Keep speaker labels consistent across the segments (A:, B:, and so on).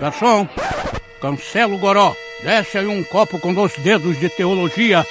A: Garçom, cancela o goró. Desce aí um copo com dois dedos de teologia.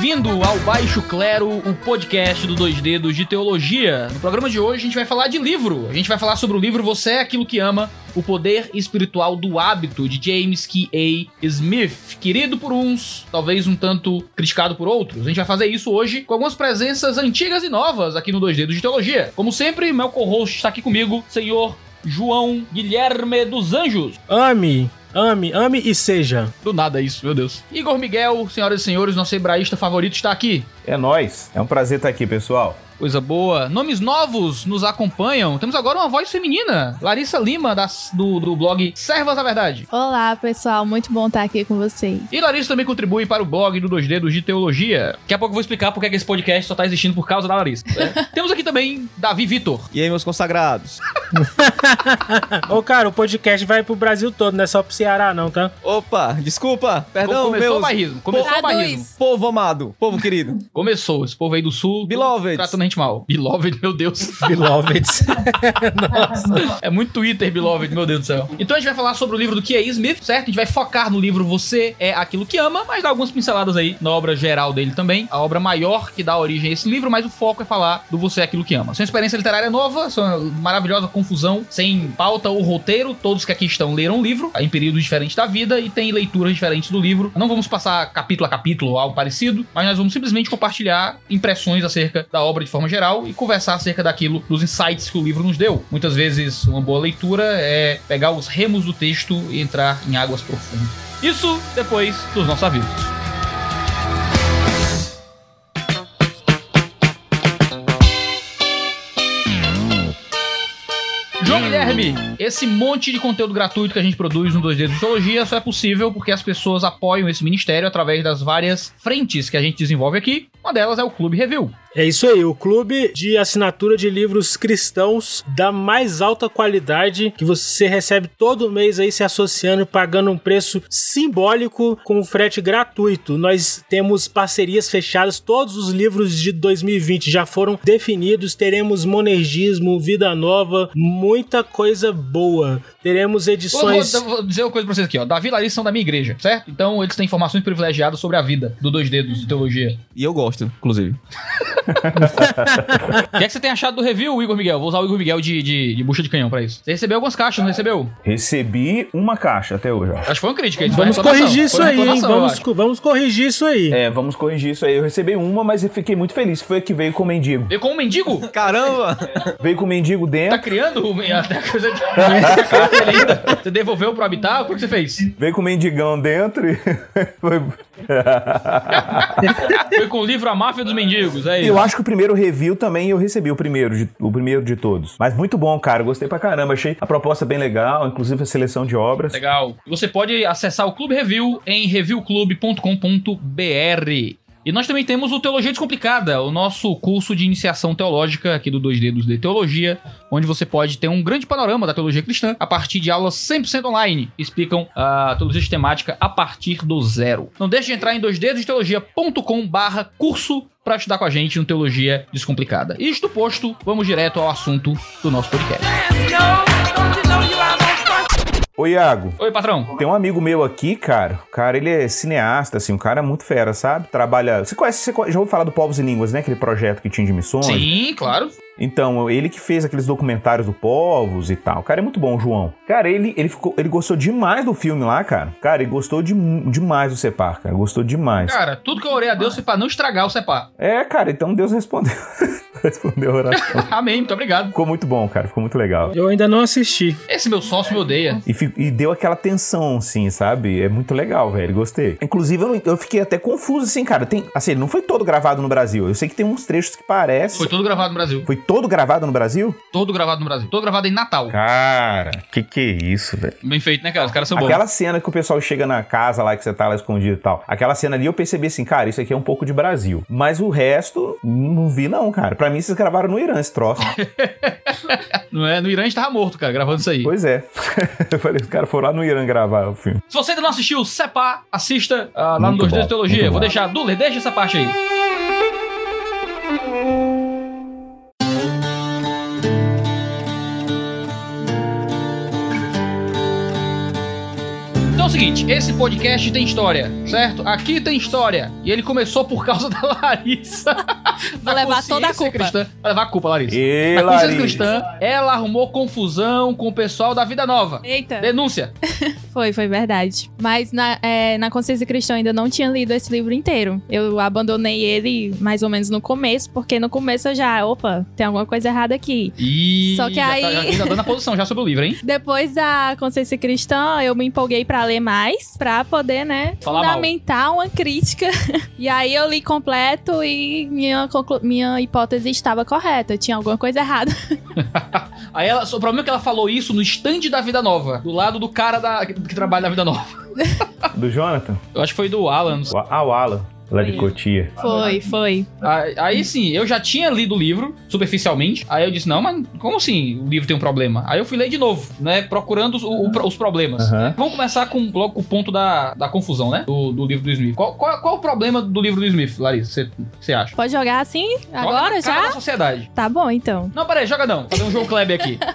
B: Bem-vindo ao Baixo Clero, o podcast do Dois Dedos de Teologia. No programa de hoje a gente vai falar de livro. A gente vai falar sobre o livro Você é Aquilo que Ama, o Poder Espiritual do Hábito, de James K. A. Smith. Querido por uns, talvez um tanto criticado por outros. A gente vai fazer isso hoje com algumas presenças antigas e novas aqui no Dois Dedos de Teologia. Como sempre, meu co-host está aqui comigo, senhor João Guilherme dos Anjos.
C: Ame, ame, ame e seja.
B: Do nada isso, meu Deus. Igor Miguel, senhoras e senhores, nosso hebraísta favorito está aqui.
D: É nós. É um prazer estar aqui, pessoal.
B: Coisa boa. Nomes novos nos acompanham. Temos agora uma voz feminina. Larissa Lima, das, do, do blog Servas da Verdade.
E: Olá, pessoal. Muito bom estar aqui com vocês.
B: E Larissa também contribui para o blog do Dois Dedos de Teologia. Daqui a pouco eu vou explicar porque é que esse podcast só tá existindo por causa da Larissa. É. Temos aqui também Davi Vitor.
F: E aí, meus consagrados?
C: Ô, cara, o podcast vai pro Brasil todo, não é só pro Ceará, não, tá?
F: Opa, desculpa, perdão,
B: Começou
F: meus...
B: o bairrismo. Começou o
E: Traduz.
B: bairrismo.
F: Povo amado, povo querido.
B: Começou. Esse povo aí do sul.
F: Beloveds.
B: Tratando a gente mal. Beloved, meu Deus.
C: Beloveds.
B: É muito Twitter, Beloved, meu Deus do céu. Então a gente vai falar sobre o livro do K.A. Smith, certo? A gente vai focar no livro Você é Aquilo que Ama, mas dar algumas pinceladas aí na obra geral dele também. A obra maior que dá origem a esse livro, mas o foco é falar do Você é Aquilo que Ama. Sua experiência literária nova, sua maravilhosa confusão, sem pauta ou roteiro. Todos que aqui estão leram o livro, em períodos diferentes da vida, e tem leituras diferentes do livro. Não vamos passar capítulo a capítulo ou algo parecido, mas nós vamos simplesmente compartilhar impressões acerca da obra de forma geral e conversar acerca daquilo, dos insights que o livro nos deu. Muitas vezes, uma boa leitura é pegar os remos do texto e entrar em águas profundas. Isso depois dos nossos avisos. João Guilherme, esse monte de conteúdo gratuito que a gente produz no 2D de Teologia só é possível porque as pessoas apoiam esse ministério através das várias frentes que a gente desenvolve aqui. Uma delas é o Clube Review.
C: É isso aí, o clube de assinatura de livros cristãos da mais alta qualidade que você recebe todo mês aí se associando e pagando um preço simbólico com frete gratuito. Nós temos parcerias fechadas, todos os livros de 2020 já foram definidos, teremos monergismo, vida nova, muita coisa boa. Teremos
B: Vou,
C: edições
B: vou- vou dizer uma coisa pra vocês aqui, ó. Davi e Larissa são da minha igreja, certo? Então eles têm informações privilegiadas sobre a vida do Dois Dedos de Teologia.
F: E eu gosto, inclusive.
B: O que é que você tem achado do review, Igor Miguel? Vou usar o Igor Miguel de, de, de bucha de canhão pra isso. Você recebeu algumas caixas, não recebeu?
D: Recebi uma caixa até hoje, ó.
B: Acho que foi uma crítica. isso
C: Vamos corrigir isso aí, hein? Vamos, co- vamos corrigir isso aí.
D: É, vamos corrigir isso aí. Eu recebi uma, mas eu fiquei muito feliz. Foi a que veio com o mendigo.
B: Veio com um mendigo?
F: Caramba!
D: Veio com o mendigo
B: Tá
D: dentro,
B: criando o- coisa. Você devolveu pro habitat? O que você fez?
D: veio com o mendigão dentro e foi...
B: Foi com o livro A Máfia dos Mendigos, é isso.
D: Eu acho que o primeiro review também eu recebi o primeiro, de, o primeiro de todos. Mas muito bom, cara. Gostei pra caramba. Achei a proposta bem legal, inclusive a seleção de obras.
B: Legal. Você pode acessar o Clube Review em reviewclube.com.br. E nós também temos o Teologia Descomplicada, o nosso curso de iniciação teológica aqui do Dois Dedos de Teologia, onde você pode ter um grande panorama da teologia cristã a partir de aulas 100% online, que explicam a teologia sistemática a partir do zero. Não deixe de entrar em doisdedosdeteologia.com barra curso para estudar com a gente no Teologia Descomplicada. Isto posto, vamos direto ao assunto do nosso podcast.
D: Ô, Iago.
B: Oi, patrão.
D: Tem um amigo meu aqui, cara. O cara, ele é cineasta, assim, um cara muito fera, sabe? Trabalha. Você conhece, você conhece- já ouviu falar do Povos e Línguas, né? Aquele projeto que tinha de missões.
B: Sim, claro.
D: Então, ele que fez aqueles documentários do Povos e tal. O cara é muito bom, o João. Cara, ele, ele, ficou, ele gostou demais do filme lá, cara. Cara, ele gostou de, demais do Separ, cara. Gostou demais.
B: Cara, tudo que eu orei a Deus foi pra não estragar o Separ.
D: É, cara, então Deus respondeu. respondeu a oração.
B: Amém, muito obrigado.
D: Ficou muito bom, cara. Ficou muito legal.
C: Eu ainda não assisti.
B: Esse meu sócio me odeia.
D: E, e deu aquela tensão, assim, sabe? É muito legal, velho. Gostei. Inclusive, eu, não- eu fiquei até confuso, assim, cara. Tem, assim, não foi todo gravado no Brasil. Eu sei que tem uns trechos que parecem.
B: Foi todo gravado no Brasil.
D: Foi todo gravado no Brasil?
B: Todo gravado no Brasil. Todo gravado em Natal.
D: Cara, que que é isso, velho?
B: Bem feito, né, cara? Os caras são bons.
D: Aquela cena que o pessoal chega na casa lá, que você tá lá escondido e tal. Aquela cena ali eu percebi assim, cara, isso aqui é um pouco de Brasil. Mas o resto, não vi não, cara. Pra mim, vocês gravaram no Irã esse troço.
B: Não é? No Irã a gente tava morto, cara, gravando isso aí.
D: pois é. eu falei, os caras foram lá no Irã gravar o filme.
B: Se você ainda não assistiu Sepa, assista ah, lá no
D: Muito
B: 2
D: bom,
B: de Teologia.
D: muito
B: Vou
D: bom.
B: deixar. Duller, deixa essa parte aí. Seguinte, esse podcast tem história, certo? Aqui tem história. E ele começou por causa da Larissa.
E: Vou levar toda a
B: consciência
E: culpa.
B: Cristã. Vai levar a culpa, Larissa.
D: E
B: Na consciência
D: Larissa.
B: cristã, ela arrumou confusão com o pessoal da Vida Nova.
E: Eita.
B: Denúncia.
E: Foi, foi verdade. Mas na, é, na Consciência Cristã eu ainda não tinha lido esse livro inteiro. Eu abandonei ele mais ou menos no começo, porque no começo eu já, opa, tem alguma coisa errada aqui.
B: E
E: Só que
B: já
E: aí-
B: Tá, já tá dando a posição já sobre o livro, hein?
E: Depois da Consciência Cristã, eu me empolguei pra ler mais, pra poder, né,
B: Falar mal.
E: fundamentar uma crítica. e aí eu li completo e minha, conclu- minha hipótese estava correta. Tinha alguma coisa errada.
B: Aí ela, o problema é que ela falou isso no stand da Vida Nova, do lado do cara da, que, trabalha na Vida Nova.
D: Do Jonathan?
B: Eu acho que foi do Alan.
D: Ah, o Alan, lá de. Cotia.
E: Foi, foi.
B: Aí, aí sim, eu já tinha lido o livro, superficialmente. Aí eu disse, não, mas como assim o livro tem um problema? Aí eu fui ler de novo, né? Procurando os, o- o- os problemas. Vamos começar com logo com o ponto da, da confusão, né? Do, do livro do Smith. Qual, qual, qual o problema do livro do Smith, Larissa? Você- Você acha?
E: Pode jogar assim?
B: Joga
E: Agora já?
B: da sociedade.
E: Tá bom, então.
B: Não, peraí, joga não. Fazer um jogo Kleber aqui.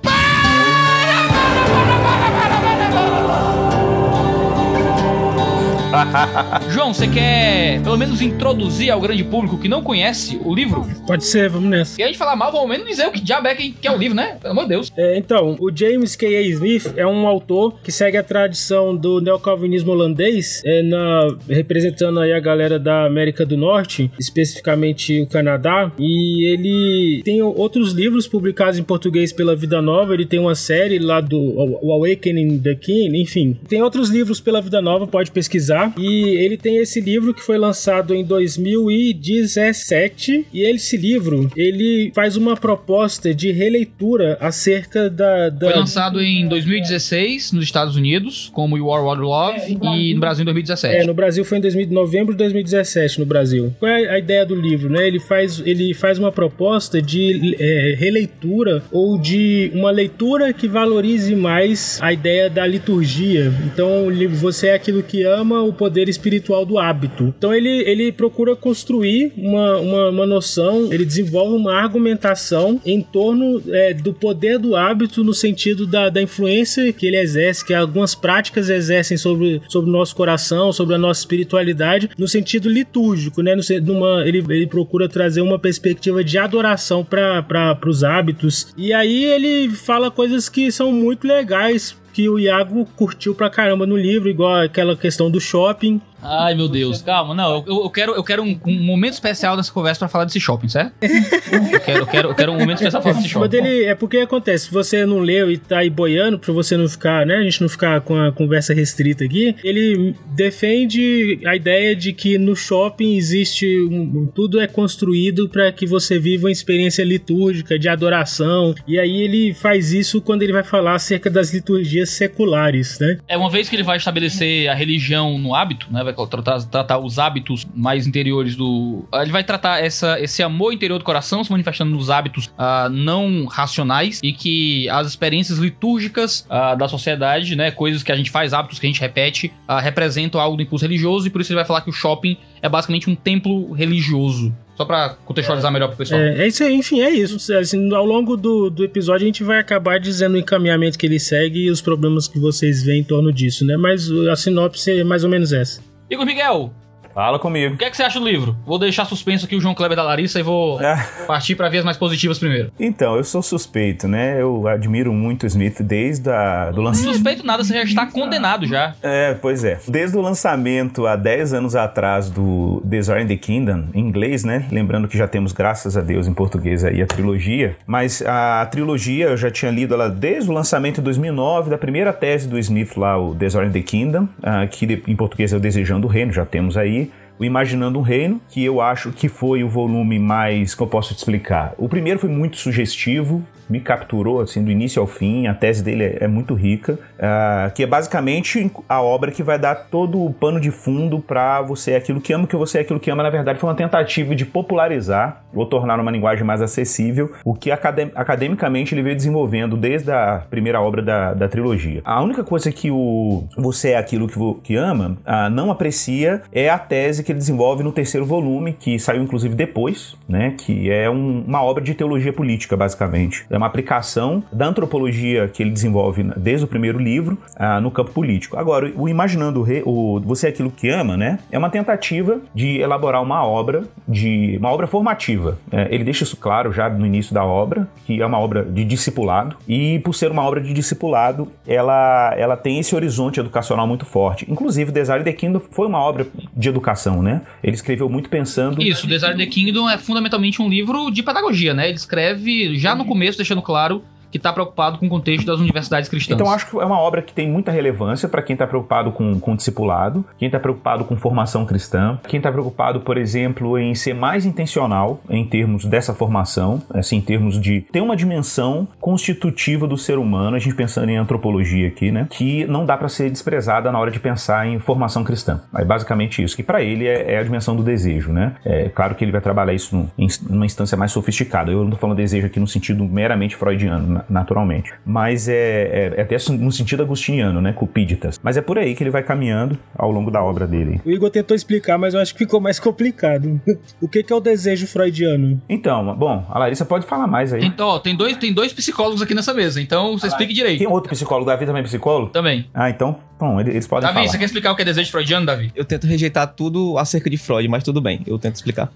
B: João, você quer pelo menos introduzir ao grande público que não conhece o livro?
C: Pode ser, vamos nessa.
B: E a gente falar mal, pelo menos dizer o que diabo é que, é o livro, né? Pelo amor de Deus.
C: É, então, o James K.A. Smith é um autor que segue a tradição do neocalvinismo holandês, é, na, representando aí a galera da América do Norte, especificamente o Canadá, e ele tem outros livros publicados em português pela Vida Nova, ele tem uma série lá do O Awakening the King, enfim. Tem outros livros pela Vida Nova, pode pesquisar, e ele tem esse livro que foi lançado em 2017, e esse livro, ele faz uma proposta de releitura acerca da... da
B: Foi lançado em 2016 nos Estados Unidos, como You Are What You Love, e no Brasil em 2017.
C: É, no Brasil foi em 2000 novembro de 2017 no Brasil. Qual é a ideia do livro, né? Ele faz, ele faz uma proposta de é, releitura ou de uma leitura que valorize mais a ideia da liturgia. Então, o livro Você é aquilo que ama, o poder espiritual do hábito. Então, ele, ele procura construir uma, uma, uma noção, ele desenvolve uma argumentação em torno é, do poder do hábito no sentido da, da influência que ele exerce, que algumas práticas exercem sobre, sobre o nosso coração, sobre a nossa espiritualidade, no sentido litúrgico, né? No, numa, ele, ele procura trazer uma perspectiva de adoração para os hábitos. E aí ele fala coisas que são muito legais. Que o Iago curtiu pra caramba no livro, igual aquela questão do shopping.
B: Ai, meu Deus. Calma, não. Eu, eu quero, eu quero um, um momento especial nessa conversa pra falar desse shopping, certo? eu, quero, eu, quero, eu quero um momento especial pra falar desse shopping.
C: ele, é porque acontece, se você não leu e tá aí boiando, pra você não ficar, né? A gente não ficar com a conversa restrita aqui, ele defende a ideia de que no shopping existe. Um, tudo é construído para que você viva uma experiência litúrgica, de adoração. E aí ele faz isso quando ele vai falar acerca das liturgias seculares, né?
B: É uma vez que ele vai estabelecer a religião no hábito, né? Vai tratar, tratar os hábitos mais interiores do. Ele vai tratar essa, esse amor interior do coração se manifestando nos hábitos ah, não racionais e que as experiências litúrgicas ah, da sociedade, né? Coisas que a gente faz, hábitos que a gente repete, ah, representam algo do impulso religioso e por isso ele vai falar que o shopping é basicamente um templo religioso. Só pra contextualizar melhor pro pessoal.
C: É, é isso aí, enfim, é isso. Assim, ao longo do, do episódio a gente vai acabar dizendo o encaminhamento que ele segue e os problemas que vocês veem em torno disso, né? Mas a sinopse é mais ou menos essa.
B: Igor Miguel,
D: Fala
B: o
D: comigo.
B: que, é que você acha do livro? Vou deixar suspenso aqui o João Kleber da Larissa e vou
D: Ah,
B: partir pra ver as mais positivas primeiro.
D: Então, eu sou suspeito, né? Eu admiro muito o Smith desde a, do lançamento.
B: Suspeito nada, você já está condenado já.
D: É, pois é. Desde o lançamento há 10 anos atrás do Desire the Kingdom, em inglês, né? Lembrando que já temos, graças a Deus, em português aí a trilogia. Mas a trilogia eu já tinha lido ela desde o lançamento em 2009, da primeira tese do Smith lá, o Desire the Kingdom, ah, que em português é o Desejando o Reino, já temos aí. O Imaginando um Reino, que eu acho que foi o volume mais que eu posso te explicar. O primeiro foi muito sugestivo, me capturou assim do início ao fim. A tese dele é, é muito rica, ah, que é basicamente a obra que vai dar todo o pano de fundo para você é aquilo que ama, que você é aquilo que ama. Na verdade, foi uma tentativa de popularizar ou tornar uma linguagem mais acessível, o que academ- academicamente ele veio desenvolvendo desde a primeira obra da, da trilogia. A única coisa que o você é aquilo que, que ama ah, não aprecia é a tese que ele desenvolve no terceiro volume, que saiu inclusive depois, né? Que é um- uma obra de teologia política, basicamente. É uma aplicação da antropologia que ele desenvolve desde o primeiro livro ah, no campo político. Agora, o Imaginando o, Rei, o Você é Aquilo que Ama, né? É uma tentativa de elaborar uma obra, de uma obra formativa. É, ele deixa isso claro já no início da obra, que é uma obra de discipulado, e por ser uma obra de discipulado, ela, ela tem esse horizonte educacional muito forte. Inclusive, Desire the Kingdom foi uma obra de educação, né? Ele escreveu muito pensando.
B: Isso, Desire the Kingdom é fundamentalmente um livro de pedagogia, né? Ele escreve já no começo, deixando claro que está preocupado com o contexto das universidades cristãs.
D: Então acho que é uma obra que tem muita relevância para quem está preocupado com, com discipulado, quem está preocupado com formação cristã, quem está preocupado, por exemplo, em ser mais intencional em termos dessa formação, assim, em termos de ter uma dimensão constitutiva do ser humano, a gente pensando em antropologia aqui, né, que não dá para ser desprezada na hora de pensar em formação cristã. É basicamente isso, que para ele é, é, a dimensão do desejo, né? É claro que ele vai trabalhar isso no, em uma instância mais sofisticada. Eu não estou falando desejo aqui no sentido meramente freudiano, naturalmente. Mas é, é, é até no sentido agustiniano, né? Cupíditas. Mas é por aí que ele vai caminhando ao longo da obra dele.
C: O Igor tentou explicar, mas eu acho que ficou mais complicado. o que, que é o desejo freudiano?
D: Então, bom, a Larissa pode falar mais aí.
B: Então, ó, tem dois, tem dois psicólogos aqui nessa mesa, então você explique direito.
D: Tem outro psicólogo, Davi também é psicólogo?
B: Também.
D: Ah, então, bom, eles podem
B: Davi,
D: falar.
B: você quer explicar o que é desejo freudiano, Davi?
F: Eu tento rejeitar tudo acerca de Freud, mas tudo bem, eu tento explicar.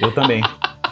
D: Eu também.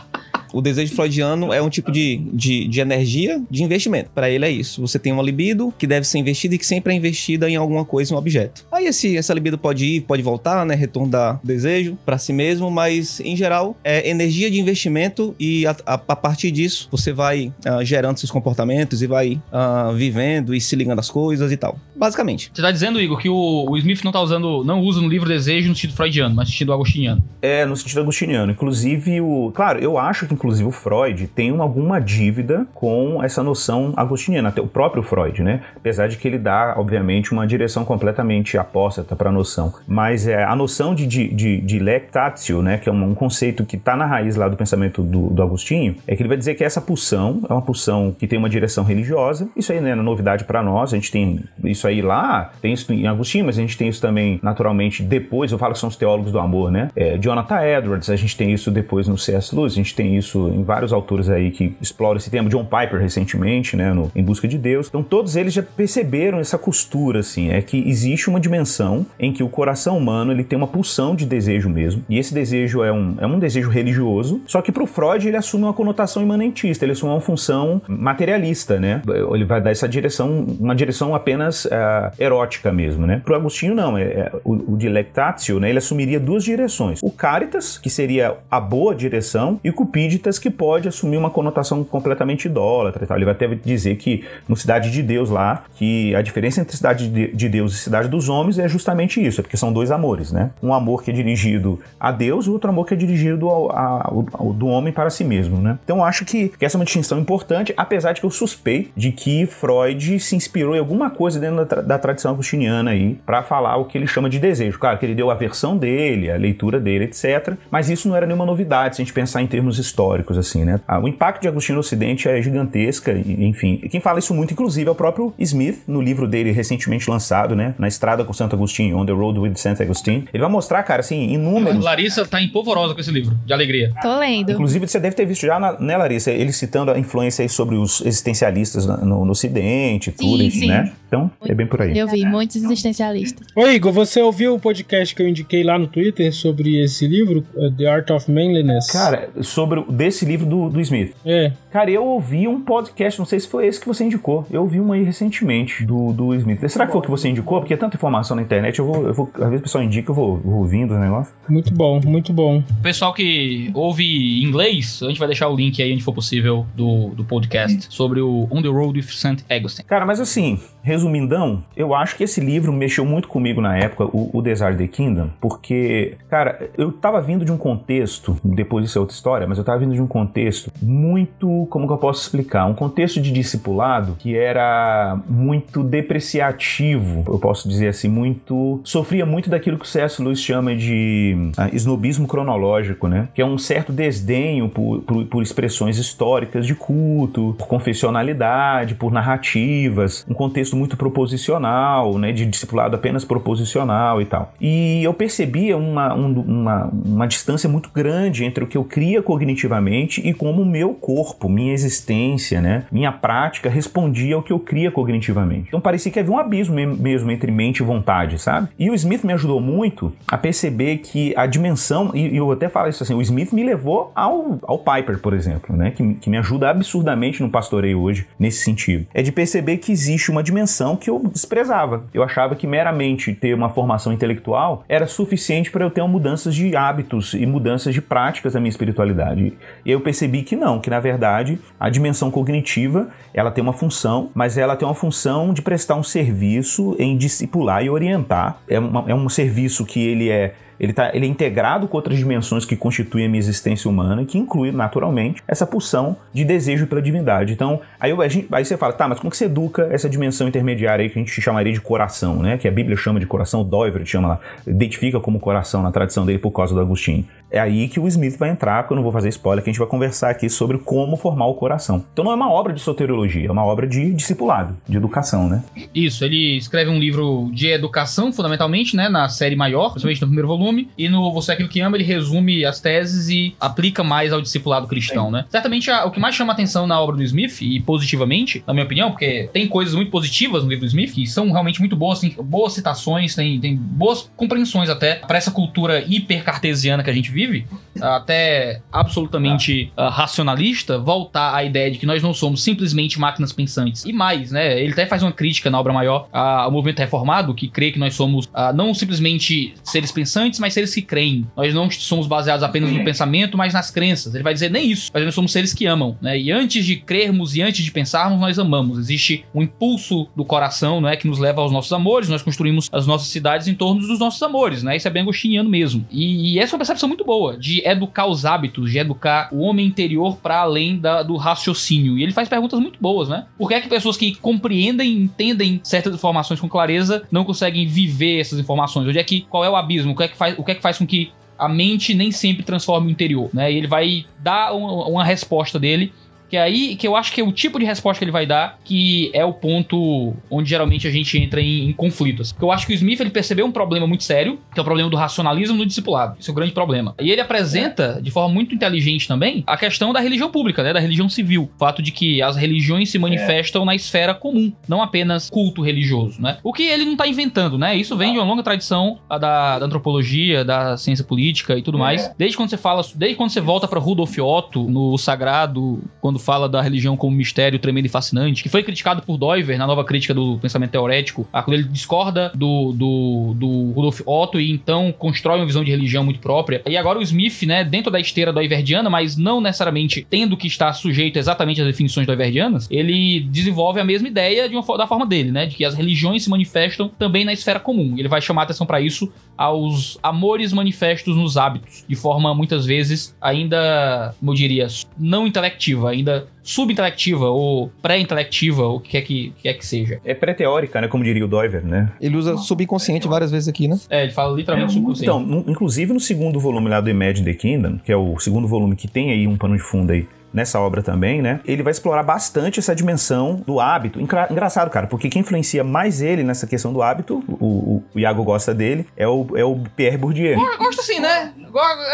F: O desejo freudiano é um tipo de, de, de energia de investimento. Para ele é isso. Você tem uma libido que deve ser investida e que sempre é investida em alguma coisa, em um objeto. Aí esse, essa libido pode ir, pode voltar, né? Retorno da desejo para si mesmo, mas em geral é energia de investimento e a, a, a partir disso você vai uh, gerando seus comportamentos e vai uh, vivendo e se ligando às coisas e tal. Basicamente.
B: Você tá dizendo, Igor, que o, o Smith não tá usando, não usa no livro Desejo no sentido freudiano, mas no sentido agostiniano.
D: É, no sentido agostiniano. Inclusive, o. Claro, eu acho que inclusive o Freud tem uma, alguma dívida com essa noção agostiniana, até o próprio Freud, né? Apesar de que ele dá, obviamente, uma direção completamente apóstata para a noção. Mas é, a noção de, de, de, de lectatio, né? Que é um, um conceito que está na raiz lá do pensamento do, do Agostinho, é que ele vai dizer que essa pulsão é uma pulsão que tem uma direção religiosa. Isso aí não é novidade para nós, a gente tem isso aí lá, tem isso em Agostinho, mas a gente tem isso também naturalmente depois, eu falo que são os teólogos do amor, né? É, Jonathan Edwards, a gente tem isso depois no C.S. Lewis, a gente tem isso em vários autores aí que exploram esse tema, John Piper recentemente, né, no Em Busca de Deus. Então todos eles já perceberam essa costura, assim, é que existe uma dimensão em que o coração humano ele tem uma pulsão de desejo mesmo, e esse desejo é um, é um desejo religioso, só que para o Freud ele assume uma conotação imanentista, ele assume uma função materialista, né? Ele vai dar essa direção, uma direção apenas uh, erótica mesmo, né? Para o Agostinho não, é, é o, o dilectatio, né? Ele assumiria duas direções: o caritas, que seria a boa direção, e o que pode assumir uma conotação completamente idólatra. Ele vai até dizer que no Cidade de Deus lá, que a diferença entre Cidade de Deus e Cidade dos Homens é justamente isso, é porque são dois amores, né? Um amor que é dirigido a Deus, o outro amor que é dirigido ao, ao, ao do homem para si mesmo, né? Então acho que, que essa é uma distinção importante, apesar de que eu suspeito de que Freud se inspirou em alguma coisa dentro da, da tradição agostiniana aí para falar o que ele chama de desejo. Claro que ele deu a versão dele, a leitura dele, etc. Mas isso não era nenhuma novidade se a gente pensar em termos históricos, assim, né? Ah, o impacto de Agostinho no Ocidente é gigantesca, enfim. Quem fala isso muito, inclusive, é o próprio Smith, no livro dele recentemente lançado, né? Na Estrada com Santo Agostinho, On the Road with Saint Agustin. Ele vai mostrar, cara, assim, inúmeros.
B: Larissa tá empolvorosa com esse livro, de alegria.
E: Tô lendo.
D: Inclusive, você deve ter visto já, na, né, Larissa? Ele citando a influência aí sobre os existencialistas no, no Ocidente tudo,
E: Sim,
D: enfim,
E: sim.
D: né? Então, é bem por aí.
E: Eu vi muitos existencialistas.
C: Ô Igor, você ouviu o podcast que eu indiquei lá no Twitter sobre esse livro, uh, The Art of Manliness?
D: Cara, sobre o- desse livro do, do Smith.
C: É.
D: Cara, eu ouvi um podcast, não sei se foi esse que você indicou. Eu ouvi um aí recentemente do, do Smith. Será que foi o que você indicou? Porque é tanta informação na internet, eu vou, eu vou. Às vezes o pessoal indica, eu vou, vou ouvindo os negócios.
C: Muito bom, muito bom.
B: O pessoal que ouve inglês, a gente vai deixar o link aí onde for possível do, do podcast sobre o On the Road with St. Augustine.
D: Cara, mas assim, resumindão, eu acho que esse livro mexeu muito comigo na época, o, o Desire the Kingdom, porque, cara, eu tava vindo de um contexto, depois isso é outra história, mas eu tava vindo de um contexto muito, como que eu posso explicar? Um contexto de discipulado que era muito depreciativo, eu posso dizer assim, muito. sofria muito daquilo que o C.S. Lewis chama de ah, snobismo cronológico, né? Que é um certo desdenho por, por, por expressões históricas de culto, por confessionalidade, por narrativas, um contexto muito proposicional, né, de discipulado apenas proposicional e tal. E eu percebia uma, um, uma, uma distância muito grande entre o que eu cria cognitivamente e como o meu corpo, minha existência, né, minha prática respondia ao que eu cria cognitivamente. Então parecia que havia um abismo mesmo entre mente e vontade, sabe? E o Smith me ajudou muito a perceber que a dimensão, e eu até falo isso assim, o Smith me levou ao, ao Piper, por exemplo, né, que, que me ajuda absurdamente no pastoreio hoje nesse sentido. É de perceber que existe uma dimensão que eu desprezava. Eu achava que meramente ter uma formação intelectual era suficiente para eu ter mudanças de hábitos e mudanças de práticas da minha espiritualidade. E eu percebi que não, que na verdade a dimensão cognitiva ela tem uma função, mas ela tem uma função de prestar um serviço em discipular e orientar. É, uma, é um serviço que ele é ele, tá, ele é integrado com outras dimensões que constituem a minha existência humana, que inclui, naturalmente, essa pulsão de desejo pela divindade. Então, aí, gente, aí você fala, tá, mas como que você educa essa dimensão intermediária aí que a gente chamaria de coração, né? Que a Bíblia chama de coração, o chama lá, identifica como coração na tradição dele por causa do Agostinho. É aí que o Smith vai entrar, que eu não vou fazer spoiler, que a gente vai conversar aqui sobre como formar o coração. Então não é uma obra de soteriologia, é uma obra de discipulado, de educação, né?
B: Isso, ele escreve um livro de educação, fundamentalmente, né, na série maior, principalmente no primeiro volume, e no Você é Aquilo Que Ama ele resume as teses e aplica mais ao discipulado cristão, Sim. né? Certamente a, o que mais chama atenção na obra do Smith, e positivamente, na minha opinião, porque tem coisas muito positivas no livro do Smith, que são realmente muito boas, tem boas citações, tem, tem boas compreensões até para essa cultura hiper cartesiana que a gente vive, até absolutamente uh, racionalista, voltar à ideia de que nós não somos simplesmente máquinas pensantes. E mais, né? Ele até faz uma crítica na obra maior ao movimento reformado, que crê que nós somos uh, não simplesmente seres pensantes, mas seres que creem. Nós não somos baseados apenas no pensamento, mas nas crenças. Ele vai dizer nem isso, mas nós somos seres que amam, né? E antes de crermos e antes de pensarmos, nós amamos. Existe um impulso do coração, não é, que nos leva aos nossos amores. Nós construímos as nossas cidades em torno dos nossos amores, né? Isso é bem agostiniano mesmo. E, e essa é uma percepção muito boa boa de educar os hábitos, de educar o homem interior para além da, do raciocínio. E ele faz perguntas muito boas, né? Por que é que pessoas que compreendem, entendem certas informações com clareza não conseguem viver essas informações? Onde é que qual é o abismo? O que é que faz, o que é que faz com que a mente nem sempre transforme o interior, né? E ele vai dar uma, uma resposta dele que é aí que eu acho que é o tipo de resposta que ele vai dar que é o ponto onde geralmente a gente entra em, em conflitos. Porque eu acho que o Smith ele percebeu um problema muito sério, que é o problema do racionalismo no discipulado. Isso é o um grande problema. E ele apresenta, de forma muito inteligente também, a questão da religião pública, né? Da religião civil. O fato de que as religiões se manifestam é. na esfera comum, não apenas culto religioso, né? O que ele não tá inventando, né? Isso vem de uma longa tradição da, da antropologia, da ciência política e tudo é. mais. Desde quando você fala, desde quando você volta para Rudolf Otto no Sagrado, quando fala da religião como mistério tremendo e fascinante, que foi criticado por Doiver na nova crítica do pensamento teorético, quando ele discorda do, do, do Rudolf Otto e então constrói uma visão de religião muito própria. E agora o Smith, né, dentro da esteira doiverdiana, mas não necessariamente tendo que estar sujeito exatamente às definições doiverdianas, ele desenvolve a mesma ideia de uma, da forma dele, né, de que as religiões se manifestam também na esfera comum. Ele vai chamar atenção para isso aos amores manifestos nos hábitos, de forma muitas vezes ainda, como eu diria, não intelectiva, ainda subintelectiva ou pré-intelectiva, ou o que quer que, que, quer que seja.
D: É pré-teórica, né? Como diria o Doiver, né?
F: Ele usa subconsciente várias vezes aqui, né?
B: É, ele fala literalmente é, subconsciente.
D: Então, inclusive no segundo volume lá do Imagine the Kingdom, que é o segundo volume que tem aí um pano de fundo aí nessa obra também, né? Ele vai explorar bastante essa dimensão do hábito. Engraçado, cara, porque quem influencia mais ele nessa questão do hábito, o, o, o Iago gosta dele, é o, é o Pierre Bourdieu.
B: Gosta sim, né?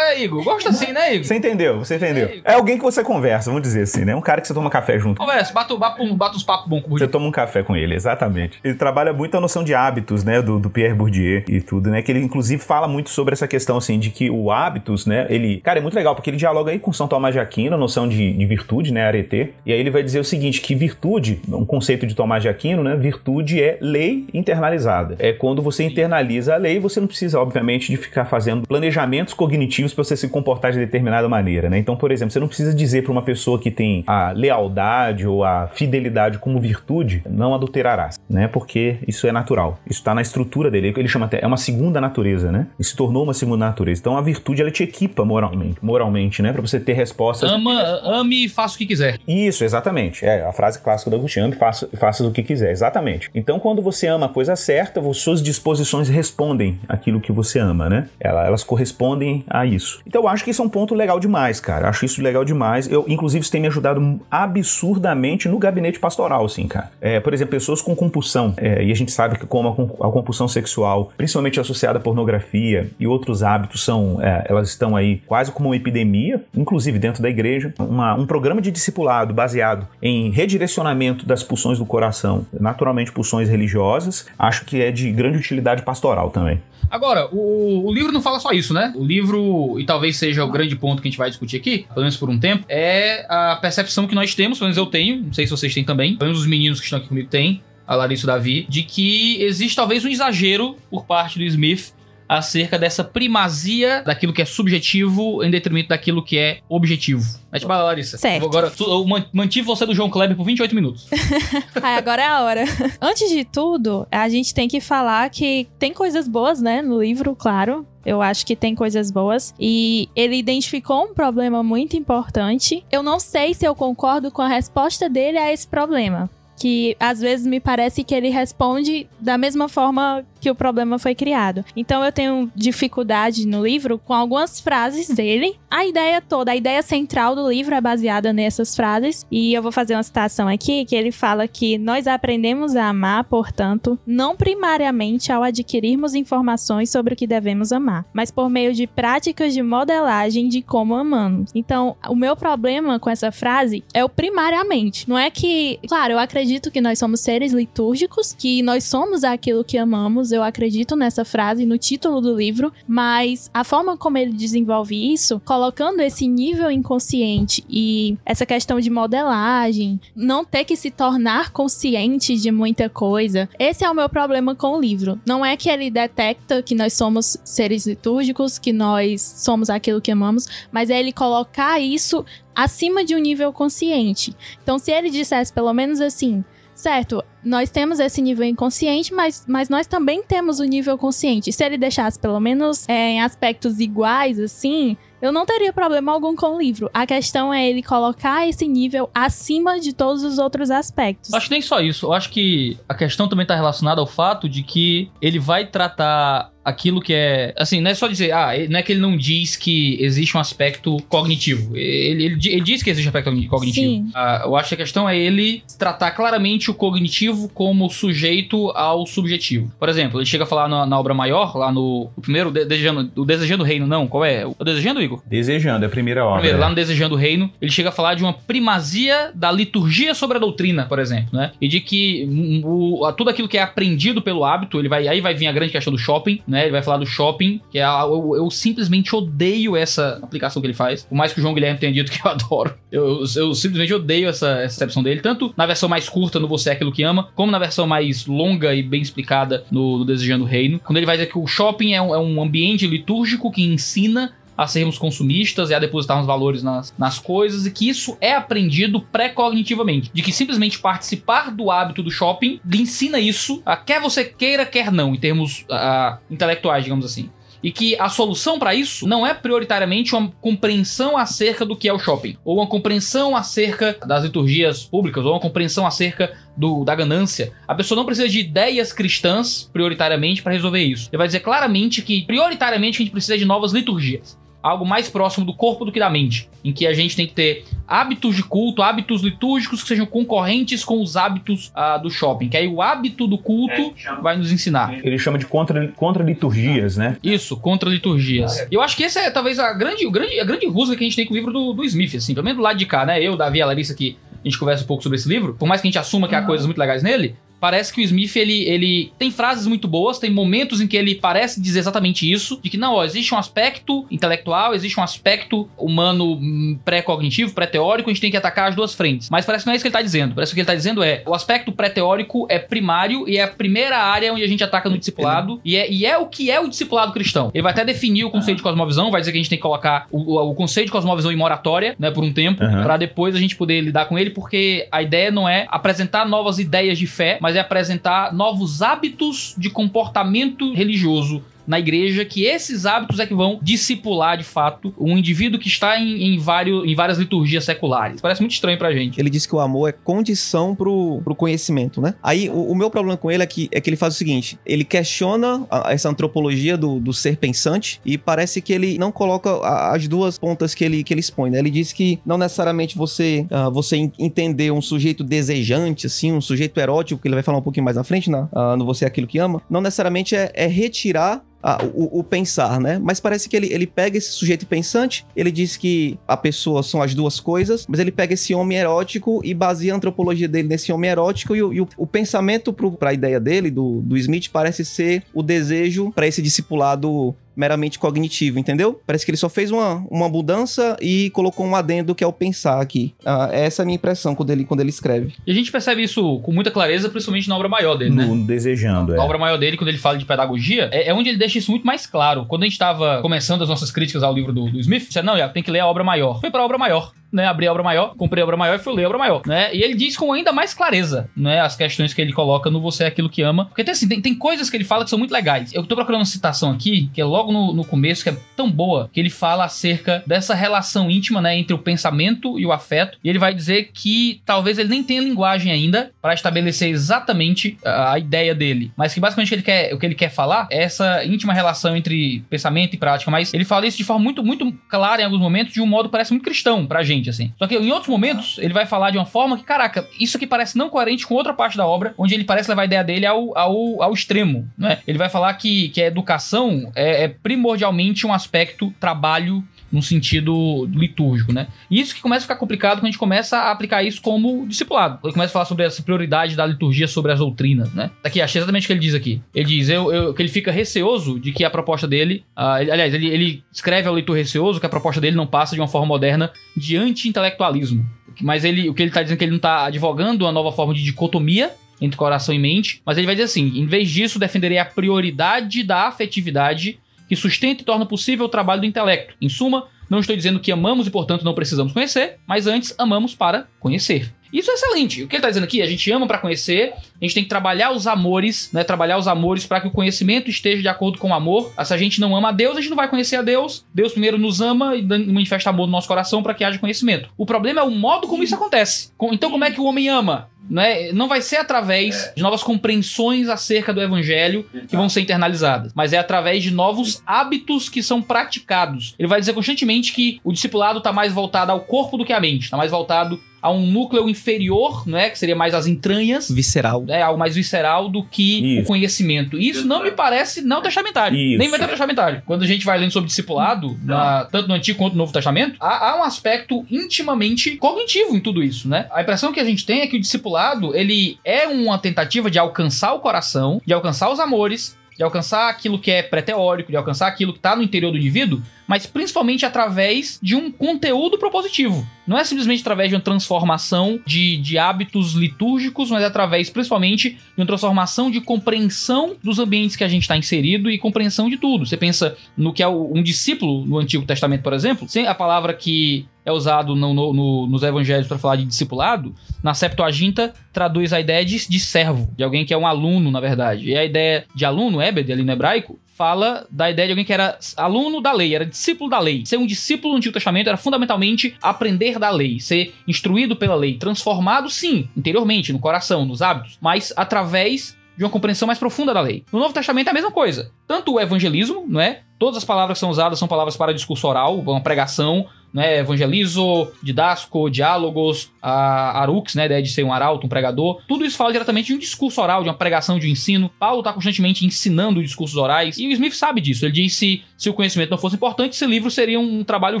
B: É, Igor, gosta sim, né, Igor?
D: Você entendeu, você entendeu. É, é, alguém que você conversa, vamos dizer assim, né? Um cara que você toma café junto.
B: Conversa, bate, bate, bate uns papos bons com o
D: Bourdieu. Você toma um café com ele, exatamente. Ele trabalha muito a noção de hábitos, né, do, do Pierre Bourdieu e tudo, né? Que ele, inclusive, fala muito sobre essa questão, assim, de que o hábitos, né, ele... Cara, é muito legal, porque ele dialoga aí com São Tomás de Aquino, a noção de, de virtude, né, arete. E aí ele vai dizer o seguinte, que virtude, um conceito de Tomás de Aquino, né? Virtude é lei internalizada. É quando você internaliza a lei, você não precisa, obviamente, de ficar fazendo planejamentos cognitivos para você se comportar de determinada maneira, né? Então, por exemplo, você não precisa dizer para uma pessoa que tem a lealdade ou a fidelidade como virtude, não adulterarás, né? Porque isso é natural. Isso está na estrutura dele. Ele chama até, é uma segunda natureza, né? E se tornou uma segunda natureza. Então, a virtude, ela te equipa moralmente, moralmente, né? Para você ter respostas...
B: Ama, ame e faça o que quiser.
D: Isso, exatamente. É a frase clássica do Agostinho, ame faça, faça o que quiser, exatamente. Então, quando você ama a coisa certa, suas disposições respondem aquilo que você ama, né? Elas correspondem a isso. Então, eu acho que isso é um ponto legal demais, cara. Acho isso legal demais. Eu, inclusive, isso tem me ajudado absurdamente no gabinete pastoral, assim, cara. É, por exemplo, pessoas com compulsão, é, e a gente sabe que como a, a, compulsão sexual, principalmente associada à pornografia e outros hábitos, são, é, elas estão aí quase como uma epidemia, inclusive dentro da igreja. Uma, um programa de discipulado baseado em redirecionamento das pulsões do coração, naturalmente pulsões religiosas, acho que é de grande utilidade pastoral também.
B: Agora, o, o, livro não fala só isso, né? O livro, e talvez seja o grande ponto que a gente vai discutir aqui, pelo menos por um tempo, é a percepção que nós temos, pelo menos eu tenho, não sei se vocês têm também, pelo menos os meninos que estão aqui comigo têm, a Larissa Davi, de que existe talvez um exagero por parte do Smith acerca dessa primazia daquilo que é subjetivo em detrimento daquilo que é objetivo. Mete bala, Larissa.
E: Certo.
B: Agora, eu mantive você do João Kleber por 28 minutos.
E: ah, agora é a hora. Antes de tudo, a gente tem que falar que tem coisas boas, né, no livro, claro. Eu acho que tem coisas boas. E ele identificou um problema muito importante. Eu não sei se eu concordo com a resposta dele a esse problema que às vezes me parece que ele responde da mesma forma que o problema foi criado. Então eu tenho dificuldade no livro com algumas frases dele. A ideia toda, a ideia central do livro é baseada nessas frases. E eu vou fazer uma citação aqui que ele fala que nós aprendemos a amar, portanto, não primariamente ao adquirirmos informações sobre o que devemos amar, mas por meio de práticas de modelagem de como amamos. Então, o meu problema com essa frase é o primariamente. Não é que, claro, eu acredito que nós somos seres litúrgicos, que nós somos aquilo que amamos eu acredito nessa frase no título do livro, mas a forma como ele desenvolve isso, colocando esse nível inconsciente e essa questão de modelagem, não ter que se tornar consciente de muita coisa, esse é o meu problema com o livro. Não é que ele detecta que nós somos seres litúrgicos, que nós somos aquilo que amamos, mas é ele colocar isso acima de um nível consciente. Então, se ele dissesse pelo menos assim, certo, nós temos esse nível inconsciente, mas, mas nós também temos o nível consciente. Se ele deixasse pelo menos é, em aspectos iguais, assim, eu não teria problema algum com o livro. A questão é ele colocar esse nível acima de todos os outros aspectos.
B: Acho que nem só isso. Eu acho que a questão também está relacionada ao fato de que ele vai tratar aquilo que é. Assim, não é só dizer, ah, não é que ele não diz que existe um aspecto cognitivo. Ele, ele, ele diz que existe um aspecto cognitivo. Ah, eu acho que a questão é ele tratar claramente o cognitivo como sujeito ao subjetivo. Por exemplo, ele chega a falar na, na obra maior, lá no primeiro, Desejando, o Desejando o Reino, não, qual é? O Desejando, Igor?
D: Desejando, é a primeira obra. Primeiro,
B: é. lá no Desejando o Reino, ele chega a falar de uma primazia da liturgia sobre a doutrina, por exemplo, né? E de que o, tudo aquilo que é aprendido pelo hábito, ele vai aí vai vir a grande questão do shopping, né? Ele vai falar do shopping, que é eu, eu simplesmente odeio essa aplicação que ele faz. Por mais que o João Guilherme tenha dito que eu adoro. Eu, eu simplesmente odeio essa, essa excepção dele, tanto na versão mais curta no Você é Aquilo que Ama, como na versão mais longa e bem explicada no, no Desejando o Reino. Quando ele vai dizer que o shopping é um, é um ambiente litúrgico que ensina a sermos consumistas e a depositarmos valores nas, nas coisas, e que isso é aprendido pré-cognitivamente. De que simplesmente participar do hábito do shopping lhe ensina isso, a, quer você queira, quer não, em termos a, intelectuais, digamos assim e que a solução para isso não é prioritariamente uma compreensão acerca do que é o shopping, ou uma compreensão acerca das liturgias públicas, ou uma compreensão acerca do, da ganância. A pessoa não precisa de ideias cristãs prioritariamente para resolver isso. Ele vai dizer claramente que prioritariamente a gente precisa de novas liturgias algo mais próximo do corpo do que da mente, em que a gente tem que ter hábitos de culto, hábitos litúrgicos que sejam concorrentes com os hábitos uh, do shopping, que aí o hábito do culto é, vai nos ensinar.
D: Ele chama de contra, contra liturgias, né?
B: Isso, contra liturgias. É. Eu acho que essa é talvez a grande, o grande, a grande rusga que a gente tem com o livro do, do Smith, assim, pelo menos do lado de cá, né? Eu, Davi e a Larissa aqui a gente conversa um pouco sobre esse livro, por mais que a gente assuma que há coisas muito legais nele, Parece que o Smith, ele, ele tem frases muito boas, tem momentos em que ele parece dizer exatamente isso, de que não, ó, existe um aspecto intelectual, existe um aspecto humano hum, pré-cognitivo, pré-teórico, a gente tem que atacar as duas frentes. Mas parece que não é isso que ele tá dizendo. Parece que o que ele tá dizendo é, o aspecto pré-teórico é primário e é a primeira área onde a gente ataca no discipulado, e é, e é o que é o discipulado cristão. Ele vai até definir o conceito de cosmovisão, vai dizer que a gente tem que colocar o, o, o conceito de cosmovisão em moratória, né, por um tempo, uhum. para depois a gente poder lidar com ele, porque a ideia não é apresentar novas ideias de fé, mas é apresentar novos hábitos de comportamento religioso na igreja que esses hábitos é que vão discipular de fato um indivíduo que está em, em, vários, em várias liturgias seculares. Parece muito estranho pra gente.
F: Ele diz que o amor é condição pro, pro conhecimento, né? Aí o, o meu problema com ele é que, é que ele faz o seguinte: ele questiona a, essa antropologia do, do ser pensante e parece que ele não coloca a, as duas pontas que ele, que ele expõe, né? Ele diz que não necessariamente você, uh, você entender um sujeito desejante, assim, um sujeito erótico, que ele vai falar um pouquinho mais na frente, na, uh, no Você é Aquilo que Ama, não necessariamente é, é retirar a, o, o, pensar, né? Mas parece que ele, ele pega esse sujeito pensante, ele diz que a pessoa são as duas coisas, mas ele pega esse homem erótico e baseia a antropologia dele nesse homem erótico e, o, e o, o pensamento para a ideia dele, do, do Smith, parece ser o desejo para esse discipulado meramente cognitivo, entendeu? Parece que ele só fez uma, uma mudança e colocou um adendo que é o pensar aqui. Ah, essa é a minha impressão quando ele, quando ele escreve.
B: E a gente percebe isso com muita clareza, principalmente na obra maior dele,
D: no,
B: né?
D: Desejando,
B: Na é. obra maior dele, quando ele fala de pedagogia, é, é, onde ele deixa isso muito mais claro. Quando a gente estava começando as nossas críticas ao livro do, do Smith, disse, não, tem que ler a obra maior. Foi pra obra maior né, abri a obra maior, comprei a obra maior e fui ler a obra maior, né? E ele diz com ainda mais clareza, né, as questões que ele coloca no Você é Aquilo que Ama. Porque tem, assim, tem, tem coisas que ele fala que são muito legais. Eu tô procurando uma citação aqui, que é logo no, no começo, que é tão boa, que ele fala acerca dessa relação íntima, né, entre o pensamento e o afeto. E ele vai dizer que talvez ele nem tenha linguagem ainda para estabelecer exatamente a, a, ideia dele. Mas que basicamente ele quer, o que ele quer falar é essa íntima relação entre pensamento e prática. Mas ele fala isso de forma muito, muito clara em alguns momentos, de um modo parece muito cristão pra gente assim. Só que em outros momentos, ele vai falar de uma forma que, caraca, isso aqui parece não coerente com outra parte da obra, onde ele parece levar a ideia dele ao, ao, ao extremo, né? Ele vai falar que, que a educação é, é primordialmente um aspecto trabalho num sentido litúrgico, né? E isso que começa a ficar complicado quando a gente começa a aplicar isso como discipulado. Ele começa a falar sobre essa prioridade da liturgia sobre as doutrinas, né? Aqui, achei exatamente o que ele diz aqui. Ele diz eu, eu, que ele fica receoso de que a proposta dele... Uh, ele, aliás, ele, ele escreve ao leitor receoso que a proposta dele não passa de uma forma moderna de anti-intelectualismo. Mas ele, o que ele está dizendo é que ele não está advogando uma nova forma de dicotomia entre coração e mente, mas ele vai dizer assim: em vez disso, defenderei a prioridade da afetividade que sustenta e torna possível o trabalho do intelecto. Em suma, não estou dizendo que amamos e, portanto, não precisamos conhecer, mas antes amamos para conhecer. Isso é excelente. O que ele está dizendo aqui? A gente ama para conhecer, a gente tem que trabalhar os amores, né? Trabalhar os amores para que o conhecimento esteja de acordo com o amor. Se a gente não ama a Deus, a gente não vai conhecer a Deus. Deus primeiro nos ama e manifesta amor no nosso coração para que haja conhecimento. O problema é o modo como isso acontece. Então, como é que o homem ama? Não, é, não vai ser através de novas compreensões acerca do evangelho que vão ser internalizadas, mas é através de novos hábitos que são praticados. Ele vai dizer constantemente que o discipulado está mais voltado ao corpo do que à mente, está mais voltado a um núcleo inferior, né, que seria mais as entranhas,
F: visceral,
B: é algo mais visceral do que Isso. o conhecimento. Isso não me parece não testamentário, Isso. nem vai ter testamentário. Quando a gente vai lendo sobre discipulado, na, tanto no Antigo quanto no Novo Testamento, há, há, um aspecto intimamente cognitivo em tudo isso, né? A impressão que a gente tem é que o discipulado ele é uma tentativa de alcançar o coração, de alcançar os amores, de alcançar aquilo que é pré-teórico, de alcançar aquilo que está no interior do indivíduo, mas principalmente através de um conteúdo propositivo. Não é simplesmente através de uma transformação de, de hábitos litúrgicos, mas é através principalmente de uma transformação de compreensão dos ambientes que a gente está inserido e compreensão de tudo. Você pensa no que é um discípulo no Antigo Testamento, por exemplo, a palavra que é usado no, no, no, nos evangelhos para falar de discipulado, na Septuaginta traduz a ideia de, de, servo, de alguém que é um aluno, na verdade. E a ideia de aluno, Ebed, ali no hebraico, fala da ideia de alguém que era aluno da lei, era discípulo da lei. Ser um discípulo no Antigo Testamento era fundamentalmente aprender da lei, ser instruído pela lei, transformado, sim, interiormente, no coração, nos hábitos, mas através de uma compreensão mais profunda da lei. No Novo Testamento é a mesma coisa. Tanto o evangelismo, não é? Todas as palavras que são usadas são palavras para discurso oral, uma pregação, né, evangelizo, didasco, diálogos, a arux, né, a ideia de ser um arauto, um pregador. Tudo isso fala diretamente de um discurso oral, de uma pregação, de um ensino. Paulo está constantemente ensinando discursos orais. E o Smith sabe disso. Ele diz se, se o conhecimento não fosse importante, esse livro seria um trabalho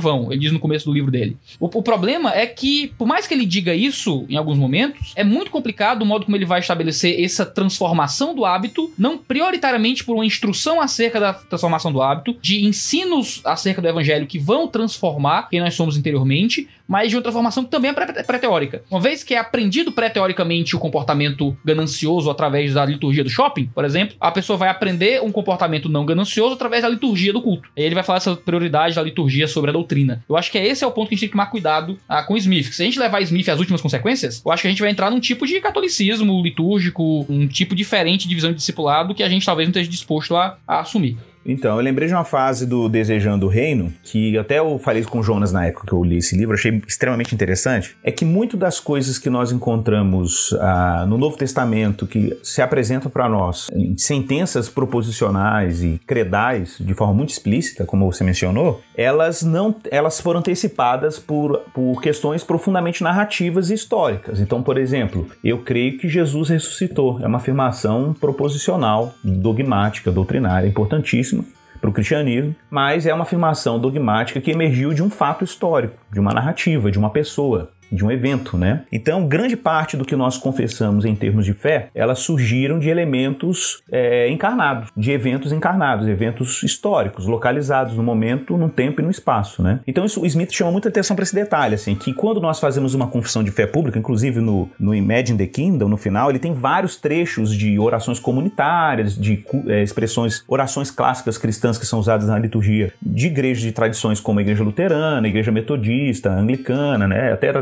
B: vão. Ele diz no começo do livro dele. O, o problema é que, por mais que ele diga isso em alguns momentos, é muito complicado o modo como ele vai estabelecer essa transformação do hábito, não prioritariamente por uma instrução acerca da transformação do hábito, de ensinos acerca do evangelho que vão transformar quem nós somos interiormente, mas de uma transformação que também é pré-teórica. Uma vez que é aprendido pré-teoricamente o comportamento ganancioso através da liturgia do shopping, por exemplo, a pessoa vai aprender um comportamento não ganancioso através da liturgia do culto. E ele vai falar essa prioridade da liturgia sobre a doutrina. Eu acho que esse é o ponto que a gente tem que tomar cuidado ah, com Smith. Se a gente levar Smith às últimas consequências, eu acho que a gente vai entrar num tipo de catolicismo litúrgico, um tipo diferente de visão de discipulado que a gente talvez não esteja disposto a, a assumir.
D: Então, eu lembrei de uma fase do Desejando o Reino, que até eu falei com o Jonas na época que eu li esse livro, achei extremamente interessante, é que muito das coisas que nós encontramos ah, no Novo Testamento que se apresentam para nós em sentenças proposicionais e credais de forma muito explícita, como você mencionou, elas não elas foram antecipadas por, por questões profundamente narrativas e históricas. Então, por exemplo, eu creio que Jesus ressuscitou. É uma afirmação proposicional, dogmática, doutrinária, importantíssima para o cristianismo, mas é uma afirmação dogmática que emergiu de um fato histórico, de uma narrativa, de uma pessoa de um evento, né? Então, grande parte do que nós confessamos em termos de fé, elas surgiram de elementos é, encarnados, de eventos encarnados, eventos históricos, localizados no momento, no tempo e no espaço, né? Então, isso, o Smith chama muita atenção para esse detalhe, assim, que quando nós fazemos uma confissão de fé pública, inclusive no, no Imagine the Kingdom, no final, ele tem vários trechos de orações comunitárias, de é, expressões, orações clássicas cristãs que são usadas na liturgia de igrejas de tradições como a igreja luterana, a igreja metodista, a anglicana, né? Até a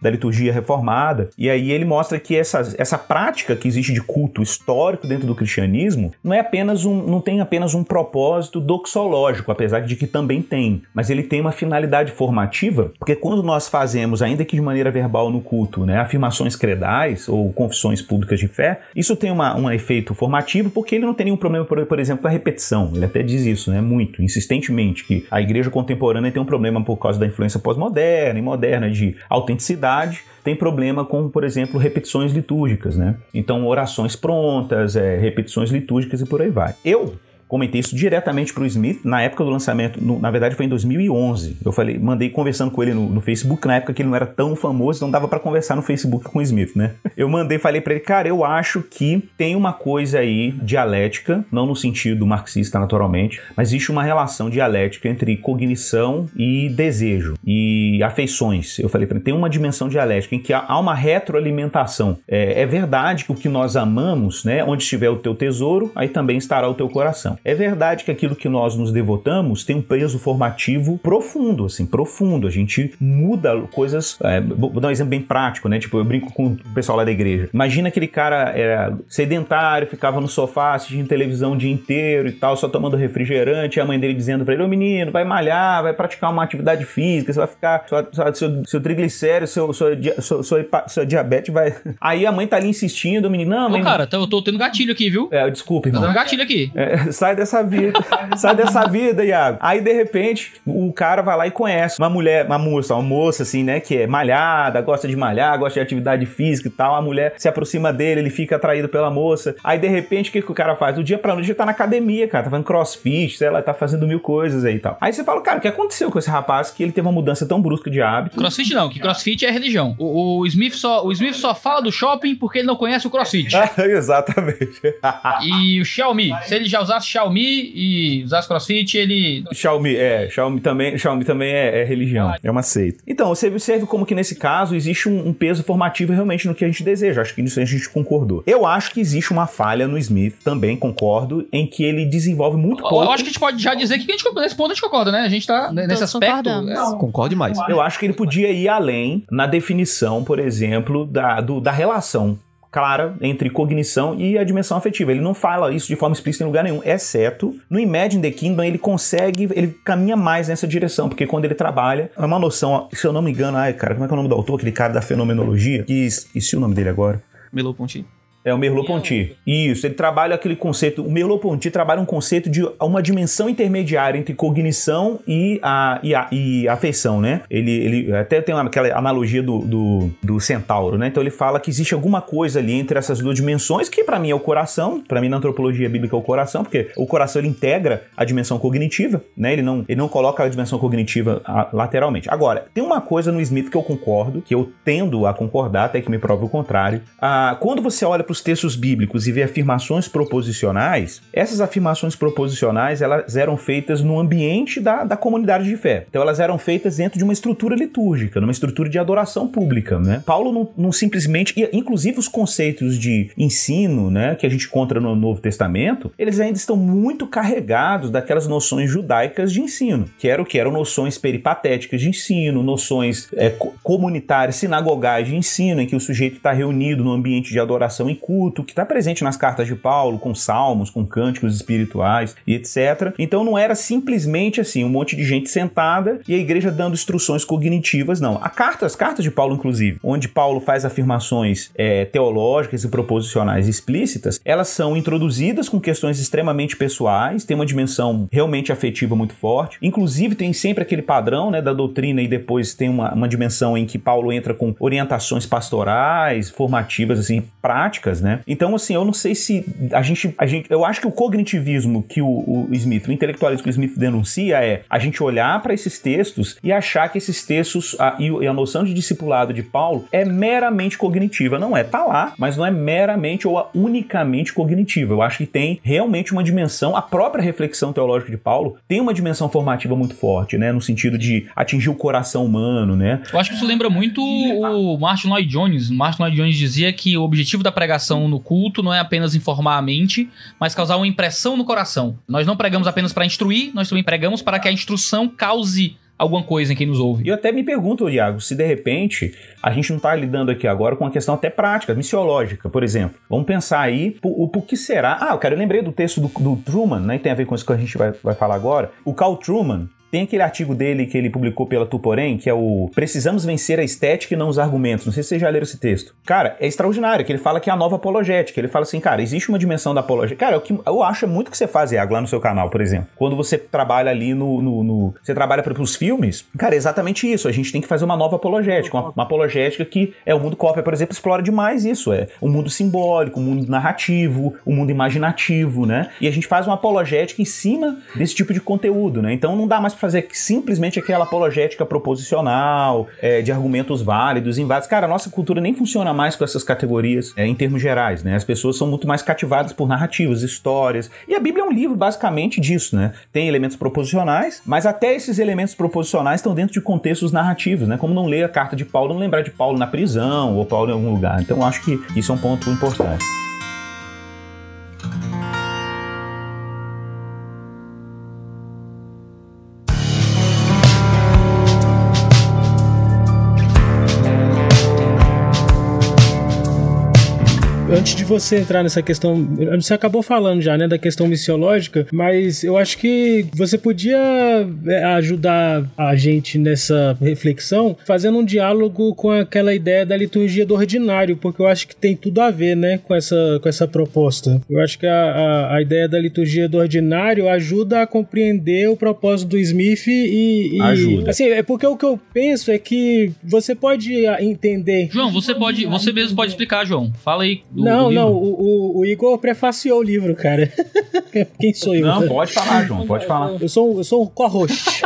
D: da liturgia reformada. E aí ele mostra que essa, essa prática que existe de culto histórico dentro do cristianismo não é apenas um, não tem apenas um propósito doxológico, apesar de que também tem, mas ele tem uma finalidade formativa, porque quando nós fazemos, ainda que de maneira verbal no culto, né, afirmações credais ou confissões públicas de fé, isso tem uma, um efeito formativo porque ele não tem nenhum problema, por, por exemplo, com a repetição. Ele até diz isso, né, muito, insistentemente, que a igreja contemporânea tem um problema por causa da influência pós-moderna e moderna de autenticidade, tem problema com, por exemplo, repetições litúrgicas, né? Então, orações prontas, é, repetições litúrgicas e por aí vai. Eu comentei isso diretamente para o Smith na época do lançamento, no, na verdade foi em 2011. Eu falei, mandei conversando com ele no, no Facebook, na época que ele não era tão famoso, não dava para conversar no Facebook com o Smith, né? Eu mandei, falei para ele, cara, eu acho que tem uma coisa aí dialética, não no sentido marxista naturalmente, mas existe uma relação dialética entre cognição e desejo e afeições. Eu falei para ele, tem uma dimensão dialética em que há uma retroalimentação. É, é verdade que o que nós amamos, né, onde estiver o teu tesouro, aí também estará o teu coração. É verdade que aquilo que nós nos devotamos tem um peso formativo profundo, assim, profundo. A gente muda coisas. É, vou dar um exemplo bem prático, né? Tipo, eu brinco com o pessoal lá da igreja. Imagina aquele cara era sedentário, ficava no sofá assistindo televisão o dia inteiro e tal, só tomando refrigerante, e a mãe dele dizendo pra ele: Ô menino, vai malhar, vai praticar uma atividade física, você vai ficar. Sua, seu, seu triglicérido, seu, sua, sua, sua, sua diabetes vai. Aí a mãe tá ali insistindo, o menino, não, mãe.
B: Ô, cara, eu tô tendo gatilho aqui, viu?
D: É, desculpa, irmão.
B: Tô tendo gatilho aqui.
D: É, sai dessa vida, sai dessa vida, Iago. Aí, de repente, o cara vai lá e conhece uma mulher, uma moça, uma moça assim, né, que é malhada, gosta de malhar, gosta de atividade física e tal. A mulher se aproxima dele, ele fica atraído pela moça. Aí, de repente, o que, que o cara faz? Do dia pra noite, ele tá na academia, cara, tá fazendo crossfit, sei lá, tá fazendo mil coisas aí e tal. Aí você fala, cara, o que aconteceu com esse rapaz que ele teve uma mudança tão brusca de hábito?
B: Crossfit não, que crossfit é religião. O, o Smith, só, o Smith só fala do shopping porque ele não conhece o crossfit.
D: Exatamente.
B: e o Xiaomi, se ele já usasse Xiaomi e usasse crossfit, ele.
D: Xiaomi, é, Xiaomi também, Xiaomi também é, é religião, é uma seita. Então, você observa como que nesse caso existe um, um, peso formativo realmente no que a gente deseja. Acho que nisso a gente concordou. Eu acho que existe uma falha no Smith, também concordo, em que ele desenvolve muito pouco.
B: Eu acho que a gente pode já dizer que a gente, nesse ponto a gente concorda, né? A gente tá nesse aspecto.
F: É, Concorde mais.
D: Eu acho que ele podia ir além na definição, por exemplo, da, do, da relação clara entre cognição e a dimensão afetiva. Ele não fala isso de forma explícita em lugar nenhum, exceto no Imagine the Kingdom ele consegue, ele caminha mais nessa direção, porque quando ele trabalha, é uma noção, se eu não me engano, ai cara, como é que é o nome do autor, aquele cara da fenomenologia? Que esqueci o nome dele agora.
F: Merleau-Ponty.
D: É o Merleau-Ponty. Isso, ele trabalha aquele conceito. O Merleau-Ponty trabalha um conceito de uma dimensão intermediária entre cognição e a, e a, e afeição, né? Ele, ele até tem aquela analogia do, do, do, centauro, né? Então ele fala que existe alguma coisa ali entre essas duas dimensões, que para mim é o coração, para mim na antropologia bíblica é o coração, porque o coração ele integra a dimensão cognitiva, né? Ele não, ele não coloca a dimensão cognitiva lateralmente. Agora, tem uma coisa no Smith que eu concordo, que eu tendo a concordar, até que me prove o contrário. Ah, quando você olha para os textos bíblicos e vê afirmações proposicionais, essas afirmações proposicionais elas eram feitas no ambiente da, da comunidade de fé. Então elas eram feitas dentro de uma estrutura litúrgica, numa estrutura de adoração pública. Né? Paulo não, não simplesmente, inclusive os conceitos de ensino né, que a gente encontra no Novo Testamento, eles ainda estão muito carregados daquelas noções judaicas de ensino, que eram que eram noções peripatéticas de ensino, noções é, comunitárias, sinagogais de ensino, em que o sujeito está reunido no ambiente de adoração em culto, que está presente nas cartas de Paulo, com salmos, com cânticos espirituais e etc. Então não era simplesmente assim, um monte de gente sentada e a igreja dando instruções cognitivas, não. A carta, as cartas de Paulo, inclusive, onde Paulo faz afirmações é, teológicas e proposicionais explícitas, elas são introduzidas com questões extremamente pessoais, tem uma dimensão realmente afetiva muito forte. Inclusive, tem sempre aquele padrão né, da doutrina e depois tem uma, uma dimensão em que Paulo entra com orientações pastorais, formativas, assim, práticas, né? Então, assim, eu não sei se a gente. A gente eu acho que o cognitivismo que o, o Smith, o intelectualismo que o Smith denuncia é a gente olhar para esses textos e achar que esses textos a, e a noção de discipulado de Paulo é meramente cognitiva. Não é, tá lá, mas não é meramente ou unicamente cognitiva. Eu acho que tem realmente uma dimensão, a própria reflexão teológica de Paulo tem uma dimensão formativa muito forte, né? No sentido de atingir o coração humano, né?
B: Eu acho que isso lembra muito o Martin Lloyd Jones. Martin Lloyd Jones dizia que o objetivo da pregação no culto não é apenas informar a mente, mas causar uma impressão no coração. Nós não pregamos apenas para instruir, nós também pregamos para que a instrução cause alguma coisa em quem nos ouve.
D: E eu até me pergunto, Iago, se de repente a gente não está lidando aqui agora com uma questão até prática, missiológica, por exemplo. Vamos pensar aí o, que será. Ah, eu quero lembrei do texto do, do Truman, né? Tem a ver com isso que a gente vai, vai falar agora. O Carl Truman, tem aquele artigo dele que ele publicou pela Tuporém, que é o Precisamos vencer a estética e não os argumentos. Não sei se vocês já leram esse texto. Cara, é extraordinário, que ele fala que é a nova apologética. Ele fala assim, cara, existe uma dimensão da apologética. Cara, é o que eu acho muito que você faz, Iago, lá no seu canal, por exemplo. Quando você trabalha ali no... no, no você trabalha para os filmes, cara, é exatamente isso. A gente tem que fazer uma nova apologética. Uma, uma apologética que é o mundo cópia, por exemplo, explora demais isso. É o mundo simbólico, o mundo narrativo, o mundo imaginativo, né? E a gente faz uma apologética em cima desse tipo de conteúdo, né? Então não dá mais pra fazer simplesmente aquela apologética proposicional, é, de argumentos válidos, inválidos. Cara, a nossa cultura nem funciona mais com essas categorias é, em termos gerais, né? As pessoas são muito mais cativadas por narrativas, histórias. E a Bíblia é um livro basicamente disso, né? Tem elementos proposicionais, mas até esses elementos proposicionais estão dentro de contextos narrativos, né? Como não ler a carta de Paulo, não lembrar de Paulo na prisão ou Paulo em algum lugar. Então acho que isso é um ponto importante.
C: Você entrar nessa questão, você acabou falando já, né, da questão missiológica, mas eu acho que você podia é, ajudar a gente nessa reflexão fazendo um diálogo com aquela ideia da liturgia do ordinário, porque eu acho que tem tudo a ver, né, com essa, com essa proposta. Eu acho que a, a, a ideia da liturgia do ordinário ajuda a compreender o propósito do Smith e, e
D: ajuda.
C: Assim, é porque o que eu penso é que você pode entender.
B: João, você pode, você mesmo pode explicar, João. Fala aí.
C: Do, não, do não, o, o, o, Igor prefaciou o livro, cara. Quem sou eu?
D: Não, pode falar, João, pode falar.
C: Eu sou, eu sou um co-host.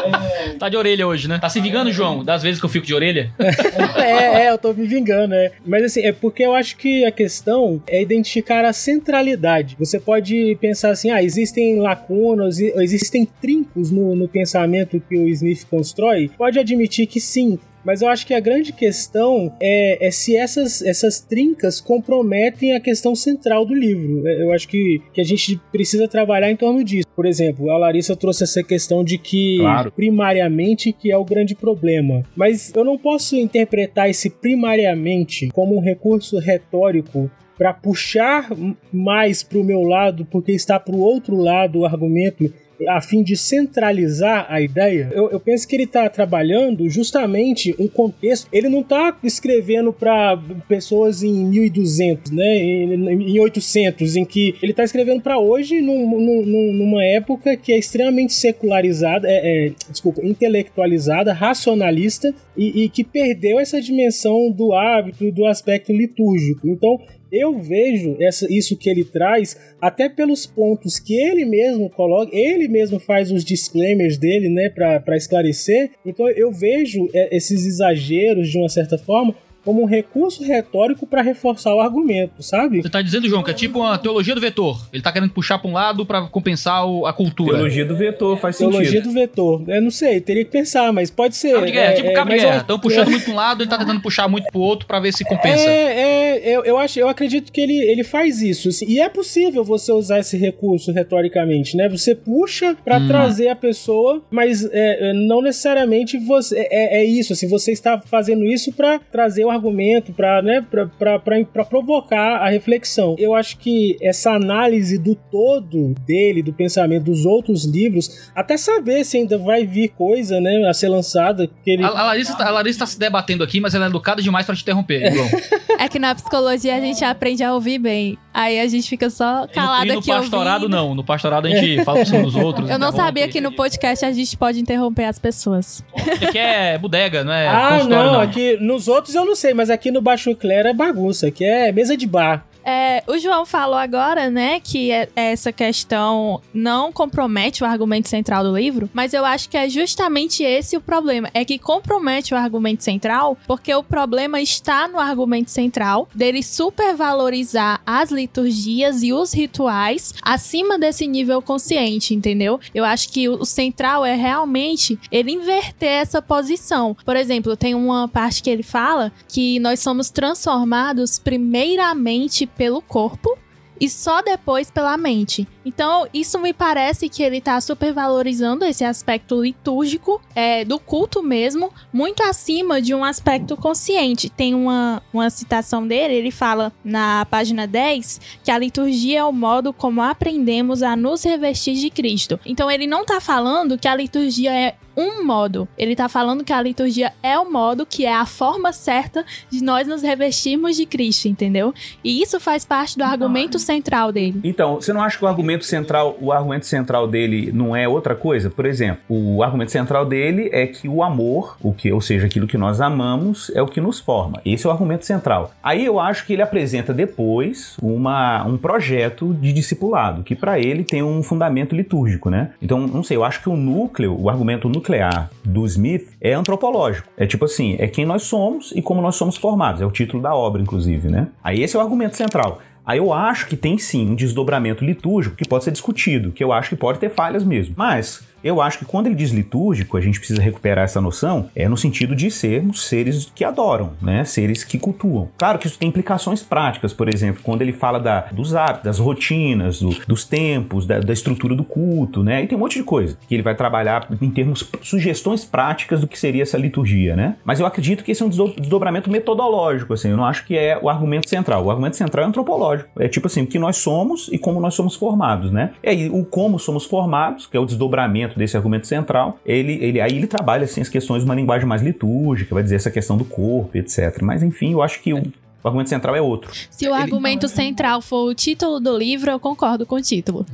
B: tá de orelha hoje, né? Tá se vingando, João, das vezes que eu fico de orelha?
C: é, é, eu tô me vingando, é. Mas assim, é porque eu acho que a questão é identificar a centralidade. Você pode pensar assim, ah, existem lacunas, existem trincos no, no pensamento que o Smith constrói. Pode admitir que sim, mas eu acho que a grande questão é, é, se essas, essas trincas comprometem a questão central do livro. É, eu acho que, que a gente precisa trabalhar em torno disso. Por exemplo, a Larissa trouxe essa questão de que, claro. primariamente, que é o grande problema. Mas eu não posso interpretar esse primariamente como um recurso retórico para puxar mais para o meu lado, porque está para o outro lado o argumento a fim de centralizar a ideia, eu, eu penso que ele está trabalhando justamente um contexto. Ele não está escrevendo para pessoas em 1200, né, em, em 800, em que ele está escrevendo para hoje num, num, numa época que é extremamente secularizada, é, é, desculpa, intelectualizada, racionalista e, e que perdeu essa dimensão do hábito e do aspecto litúrgico. Então, eu vejo essa, isso que ele traz até pelos pontos que ele mesmo coloca, ele mesmo faz os disclaimers dele, né, para esclarecer. Então eu vejo é, esses exageros de uma certa forma como um recurso retórico para reforçar o argumento, sabe?
B: Você tá dizendo, João, que é tipo uma teologia do vetor. Ele tá querendo puxar para um lado para compensar o, a cultura.
D: Teologia do vetor faz
C: teologia
D: sentido.
C: Teologia do vetor. Eu não sei, teria que pensar, mas pode ser.
B: Cabo de guerra, é, tipo cabo é, de guerra. Estão puxando é... muito para um lado, ele tá tentando puxar muito pro outro para ver se compensa.
C: É, é eu, eu, acho, eu acredito que ele, ele faz isso. Assim, e é possível você usar esse recurso retoricamente, né? Você puxa para hum. trazer a pessoa, mas é, não necessariamente você é, é isso. Assim, você está fazendo isso para trazer o o argumento, para né, pra, pra, pra, pra provocar a reflexão. Eu acho que essa análise do todo dele, do pensamento dos outros livros, até saber se ainda vai vir coisa, né, a ser lançada. Que ele...
B: A, a Larissa, tá- a Larissa tá se debatendo aqui, mas ela é educada demais pra te interromper, João.
E: É que na psicologia a gente aprende a ouvir bem. Aí a gente fica só
B: E no,
E: calado
B: e no
E: aqui
B: pastorado,
E: ouvindo.
B: não. No pastorado a gente fala cima dos outros.
E: Eu não
B: interrompe.
E: sabia que no podcast a gente pode interromper as pessoas.
B: Isso aqui é bodega, não é
C: ah,
B: consultório,
C: não, aqui nos outros eu não sei, mas aqui no Baixo Clero é bagunça, aqui é mesa de bar.
E: É, o João falou agora, né, que é- essa questão não compromete o argumento central do livro, mas eu acho que é justamente esse o problema. É que compromete o argumento central, porque o problema está no argumento central dele supervalorizar as liturgias e os rituais acima desse nível consciente, entendeu? Eu acho que o central é realmente ele inverter essa posição. Por exemplo, tem uma parte que ele fala que nós somos transformados primeiramente pelo corpo e só depois pela mente. Então, isso me parece que ele tá supervalorizando esse aspecto litúrgico é, do culto mesmo, muito acima de um aspecto consciente. Tem uma, uma citação dele, ele fala na página 10 que a liturgia é o modo como aprendemos a nos revestir de Cristo. Então, ele não tá falando que a liturgia é um modo. Ele tá falando que a liturgia é o modo que é a forma certa de nós nos revestirmos de Cristo, entendeu? E isso faz parte do argumento central dele.
D: Então, você não acha que o argumento central, o argumento central dele não é outra coisa? Por exemplo, o argumento central dele é que o amor, o que, ou seja, aquilo que nós amamos, é o que nos forma. Esse é o argumento central. Aí eu acho que ele apresenta depois uma, um projeto de discipulado, que para ele tem um fundamento litúrgico, né? Então, não sei, eu acho que o núcleo, o argumento nuclear do Smith é antropológico. É tipo assim, é quem nós somos e como nós somos formados. É o título da obra, inclusive, né? Aí esse é o argumento central. Aí eu acho que tem sim um desdobramento litúrgico que pode ser discutido, que eu acho que pode ter falhas mesmo. Mas eu acho que quando ele diz litúrgico, a gente precisa recuperar essa noção, é no sentido de sermos seres que adoram, né? Seres que cultuam. Claro que isso tem implicações práticas, por exemplo, quando ele fala da, dos hábitos, das rotinas, do- dos tempos, da, da estrutura do culto, né? E tem um monte de coisa que ele vai trabalhar em termos sugestões práticas do que seria essa liturgia, né? Mas eu acredito que esse é um desdo- desdobramento metodológico, assim. Eu não acho que é o argumento central. O argumento central é antropológico. É tipo assim, o que nós somos e como nós somos formados, né? E aí, o como somos formados, que é o desdobramento desse argumento central, ele, ele aí ele trabalha assim as questões de uma linguagem mais litúrgica, vai dizer essa questão do corpo, etc. Mas enfim, eu acho que o, o argumento central é outro.
E: Se o argumento central for o título do livro, eu concordo com o título.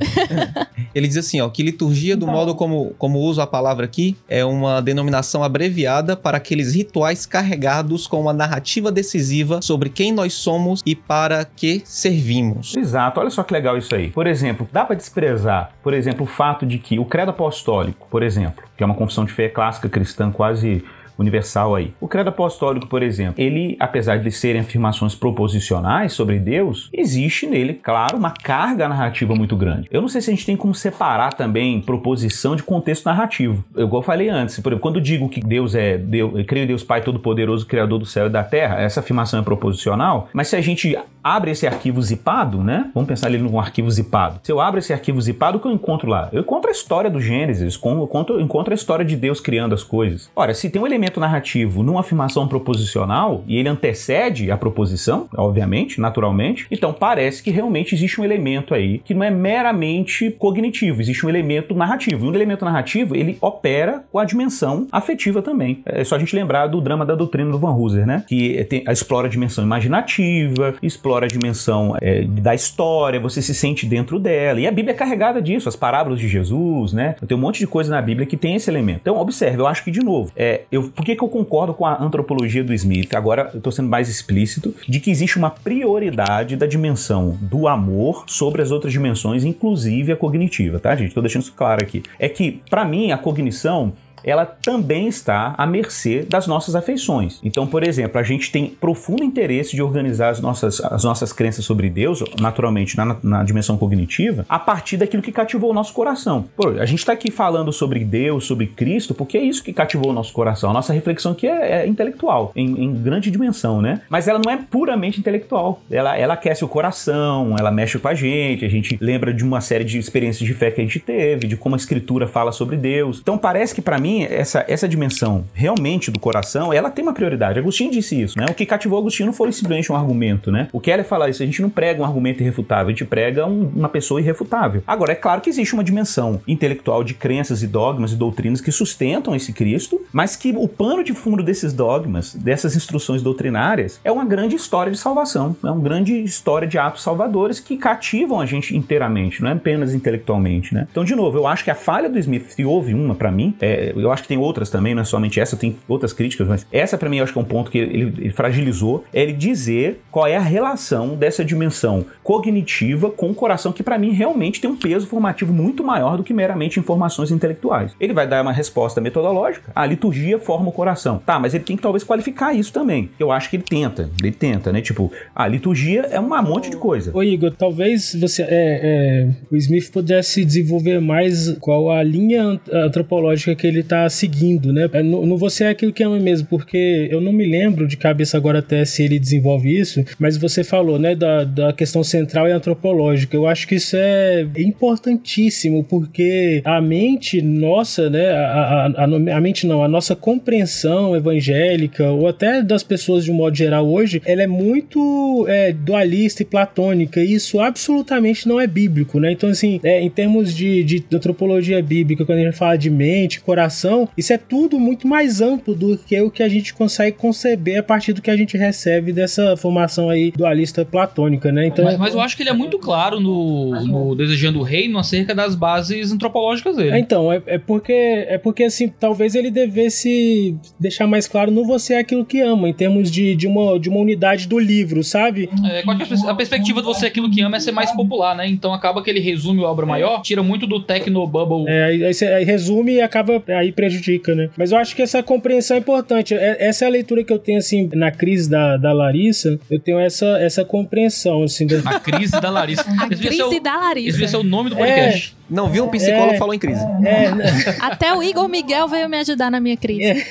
F: Ele diz assim, ó, que liturgia, do modo como, como uso a palavra aqui, é uma denominação abreviada para aqueles rituais carregados com uma narrativa decisiva sobre quem nós somos e para que servimos.
D: Exato, olha só que legal isso aí. Por exemplo, dá para desprezar, por exemplo, o fato de que o credo apostólico, por exemplo, que é uma confissão de fé clássica cristã quase universal aí. O credo apostólico, por exemplo, ele, apesar de serem afirmações proposicionais sobre Deus, existe nele, claro, uma carga narrativa muito grande. Eu não sei se a gente tem como separar também proposição de contexto narrativo. Eu, igual falei antes, por exemplo, quando digo que Deus é Deus, eu creio em Deus Pai Todo-Poderoso, Criador do céu e da terra, essa afirmação é proposicional, mas se a gente abre esse arquivo zipado, né? Vamos pensar ele num arquivo zipado. Se eu abro esse arquivo zipado, o que eu encontro lá? Eu encontro a história do Gênesis, eu encontro, eu encontro a história de Deus criando as coisas. Ora, se tem um elemento narrativo numa afirmação proposicional e ele antecede a proposição, obviamente, naturalmente, então parece que realmente existe um elemento aí que não é meramente cognitivo, existe um elemento narrativo. E um elemento narrativo, ele opera com a dimensão afetiva também. É só a gente lembrar do drama da doutrina do Van Hooser, né? Que tem, explora a dimensão imaginativa, explora a dimensão é, da história, você se sente dentro dela. E a Bíblia é carregada disso, as parábolas de Jesus, né? Tem um monte de coisa na Bíblia que tem esse elemento. Então, observe, eu acho que, de novo, é, eu, por que, que eu concordo com a antropologia do Smith? Agora eu tô sendo mais explícito, de que existe uma prioridade da dimensão do amor sobre as outras dimensões, inclusive a cognitiva, tá, gente? Tô deixando isso claro aqui. É que, para mim, a cognição ela também está à mercê das nossas afeições. Então, por exemplo, a gente tem profundo interesse de organizar as nossas, as nossas crenças sobre Deus, naturalmente na, na dimensão cognitiva, a partir daquilo que cativou o nosso coração. Pô, a gente está aqui falando sobre Deus, sobre Cristo, porque é isso que cativou o nosso coração. A nossa reflexão aqui é, é intelectual, em, em, grande dimensão, né? Mas ela não é puramente intelectual. Ela, ela aquece o coração, ela mexe com a gente, a gente lembra de uma série de experiências de fé que a gente teve, de como a Escritura fala sobre Deus. Então, parece que para mim mim, essa, essa dimensão realmente do coração, ela tem uma prioridade. Agostinho disse isso, né? O que cativou Agostinho não foi simplesmente um argumento, né? O Keller fala isso, a gente não prega um argumento irrefutável, a gente prega um- uma pessoa irrefutável. Agora, é claro que existe uma dimensão intelectual de crenças e dogmas e doutrinas que sustentam esse Cristo, mas que o pano de fundo desses dogmas, dessas instruções doutrinárias, é uma grande história de salvação, é uma grande história de atos salvadores que cativam a gente inteiramente, não é apenas intelectualmente, né? Então, de novo, eu acho que a falha do Smith, se houve uma pra mim, é, eu acho que tem outras também, não é somente essa, tem outras críticas, mas essa pra mim eu acho que é um ponto que ele, ele fragilizou, é ele dizer qual é a relação dessa dimensão cognitiva com o coração, que pra mim realmente tem um peso formativo muito maior do que meramente informações intelectuais. Ele vai dar uma resposta metodológica, a liturgia forma o coração. Tá, mas ele tem que talvez qualificar isso também. Eu acho que ele tenta, ele tenta, né? Tipo, a liturgia é um monte de coisa.
C: Ô Igor, talvez você é, é, o Smith pudesse desenvolver mais qual a linha ant- antropológica que ele tá seguindo, né? Não você é aquilo que ama mesmo, porque eu não me lembro de cabeça agora até se ele desenvolve isso, mas você falou, né, da, da questão central e antropológica. Eu acho que isso é importantíssimo, porque a mente nossa, né, a, a, a, a mente não, a nossa compreensão evangélica, ou até das pessoas de um modo geral hoje, ela é muito é, dualista e platônica, e isso absolutamente não é bíblico, né? Então, assim, é, em termos de, de antropologia bíblica, quando a gente fala de mente, coração, isso é tudo muito mais amplo do que o que a gente consegue conceber a partir do que a gente recebe dessa formação aí dualista platônica, né? Então,
B: Mas, mas eu acho que ele é muito claro no, no Desejando o Reino acerca das bases antropológicas
C: É,
B: dele.
C: então, é, é porque é porque assim, talvez ele devesse deixar mais claro no você é aquilo que ama, em termos de, de, uma, de uma unidade do livro, sabe?
B: É, é a pers- a perspectiva de você aquilo que ama é ser mais popular, né? Então acaba que ele resume a obra maior, tira muito do Techno Bubble.
C: É, aí, aí, aí resume e acaba aí prejudica, né? Mas eu acho que essa compreensão é importante. É- essa é a leitura que eu tenho assim na crise da, da Larissa. Eu tenho essa, essa compreensão assim. da-
B: A crise da Larissa.
E: A
B: Esse devia ser o-
E: crise da
B: Esse devia
E: Larissa.
B: ser o nome do podcast.
F: Não, viu um psicólogo
C: É.
F: falou em crise.
C: é, né?
E: Até o Igor Miguel veio me ajudar na minha crise.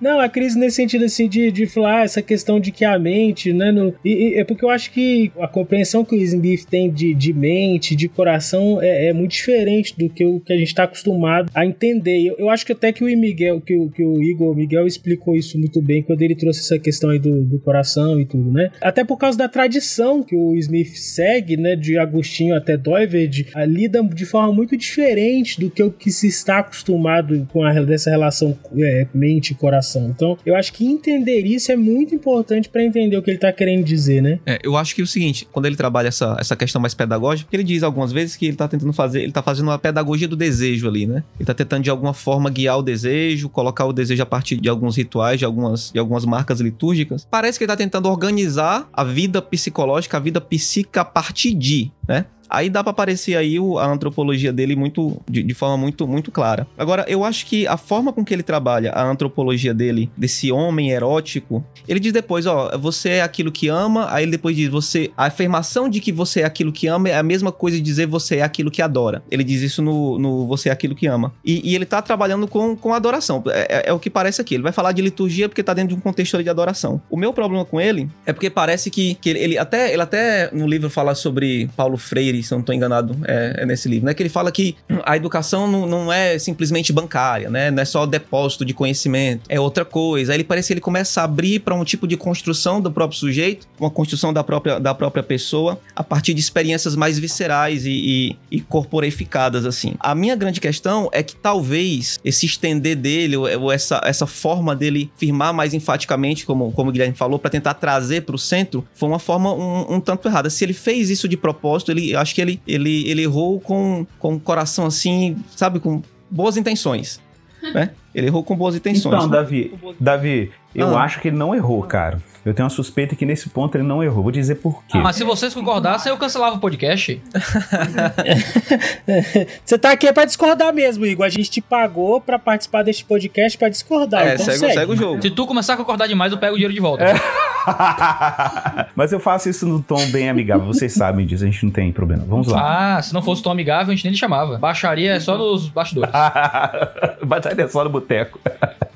C: Não, a crise nesse sentido assim de, de falar essa questão de que a mente, né? no- e, e é porque eu acho que a compreensão que o Smith tem de, de mente, de coração, é, é muito diferente do que o que a gente está acostumado a entender. Eu, eu acho que até que o Miguel, que o, que o Igor Miguel explicou isso muito bem quando ele trouxe essa questão aí do, do coração e tudo, né? Até por causa da tradição que o Smith segue, né? De Agostinho até Doiverd, a lida de forma muito diferente do que o que se está acostumado com a dessa relação é, mente e coração. Então, eu acho que entender isso é muito importante para entender o que ele tá querendo dizer, né?
F: É, eu acho que é o seguinte, quando ele trabalha essa, essa questão mais pedagógica, ele diz algumas vezes que ele tá tentando fazer, ele tá fazendo uma pedagogia do desejo ali, né? Ele tá tentando de alguma forma guiar o desejo, colocar o desejo a partir de alguns rituais, de algumas, de algumas marcas litúrgicas. Parece que ele tá tentando organizar a vida psicológica, a vida psíquica a partir de, né? Aí dá pra aparecer aí a antropologia dele muito de, de forma muito muito clara. Agora, eu acho que a forma com que ele trabalha a antropologia dele, desse homem erótico, ele diz depois, ó, você é aquilo que ama, aí ele depois diz, você, a afirmação de que você é aquilo que ama é a mesma coisa de dizer você é aquilo que adora. Ele diz isso no, no você é aquilo que ama. E, e ele tá trabalhando com, com adoração. É, é- é o que parece aqui. Ele vai falar de liturgia porque tá dentro de um contexto ali de adoração. O meu problema com ele é porque parece que, que ele, ele até, ele até no livro fala sobre Paulo Freire, se eu não tô enganado, é, é nesse livro, né? Que ele fala que a educação não, não é simplesmente bancária, né? Não é só depósito de conhecimento, é outra coisa. Aí ele parece que ele começa a abrir para um tipo de construção do próprio sujeito, uma construção da própria, da própria pessoa, a partir de experiências mais viscerais e, e, e corporificadas, assim. A minha grande questão é que talvez esse estender dele, ou, ou essa, essa forma dele firmar mais enfaticamente, como, como o Guilherme falou, para tentar trazer para o centro, foi uma forma um, um tanto errada. Se ele fez isso de propósito, ele, acho que ele, ele, ele errou com, com o coração assim, sabe, com boas intenções. Né? Ele errou com boas intenções.
D: Então, Davi, Davi, eu
F: Ah.
D: acho que ele não errou, cara. Eu tenho uma suspeita que nesse ponto ele não errou. Vou dizer por quê.
B: Ah, mas se vocês concordassem, eu cancelava o podcast.
C: Você tá aqui pra discordar mesmo, Igor. A gente te pagou pra participar deste podcast pra discordar.
F: É,
C: então
F: segue,
C: segue.
F: segue o jogo.
B: Se tu começar a concordar demais, eu pego o dinheiro de volta.
D: mas eu faço isso no tom bem amigável. Vocês sabem disso, a gente não tem problema. Vamos lá.
B: Ah, se não fosse tão amigável, a gente nem lhe chamava. Baixaria é só nos bastidores.
D: Batalha só no boteco.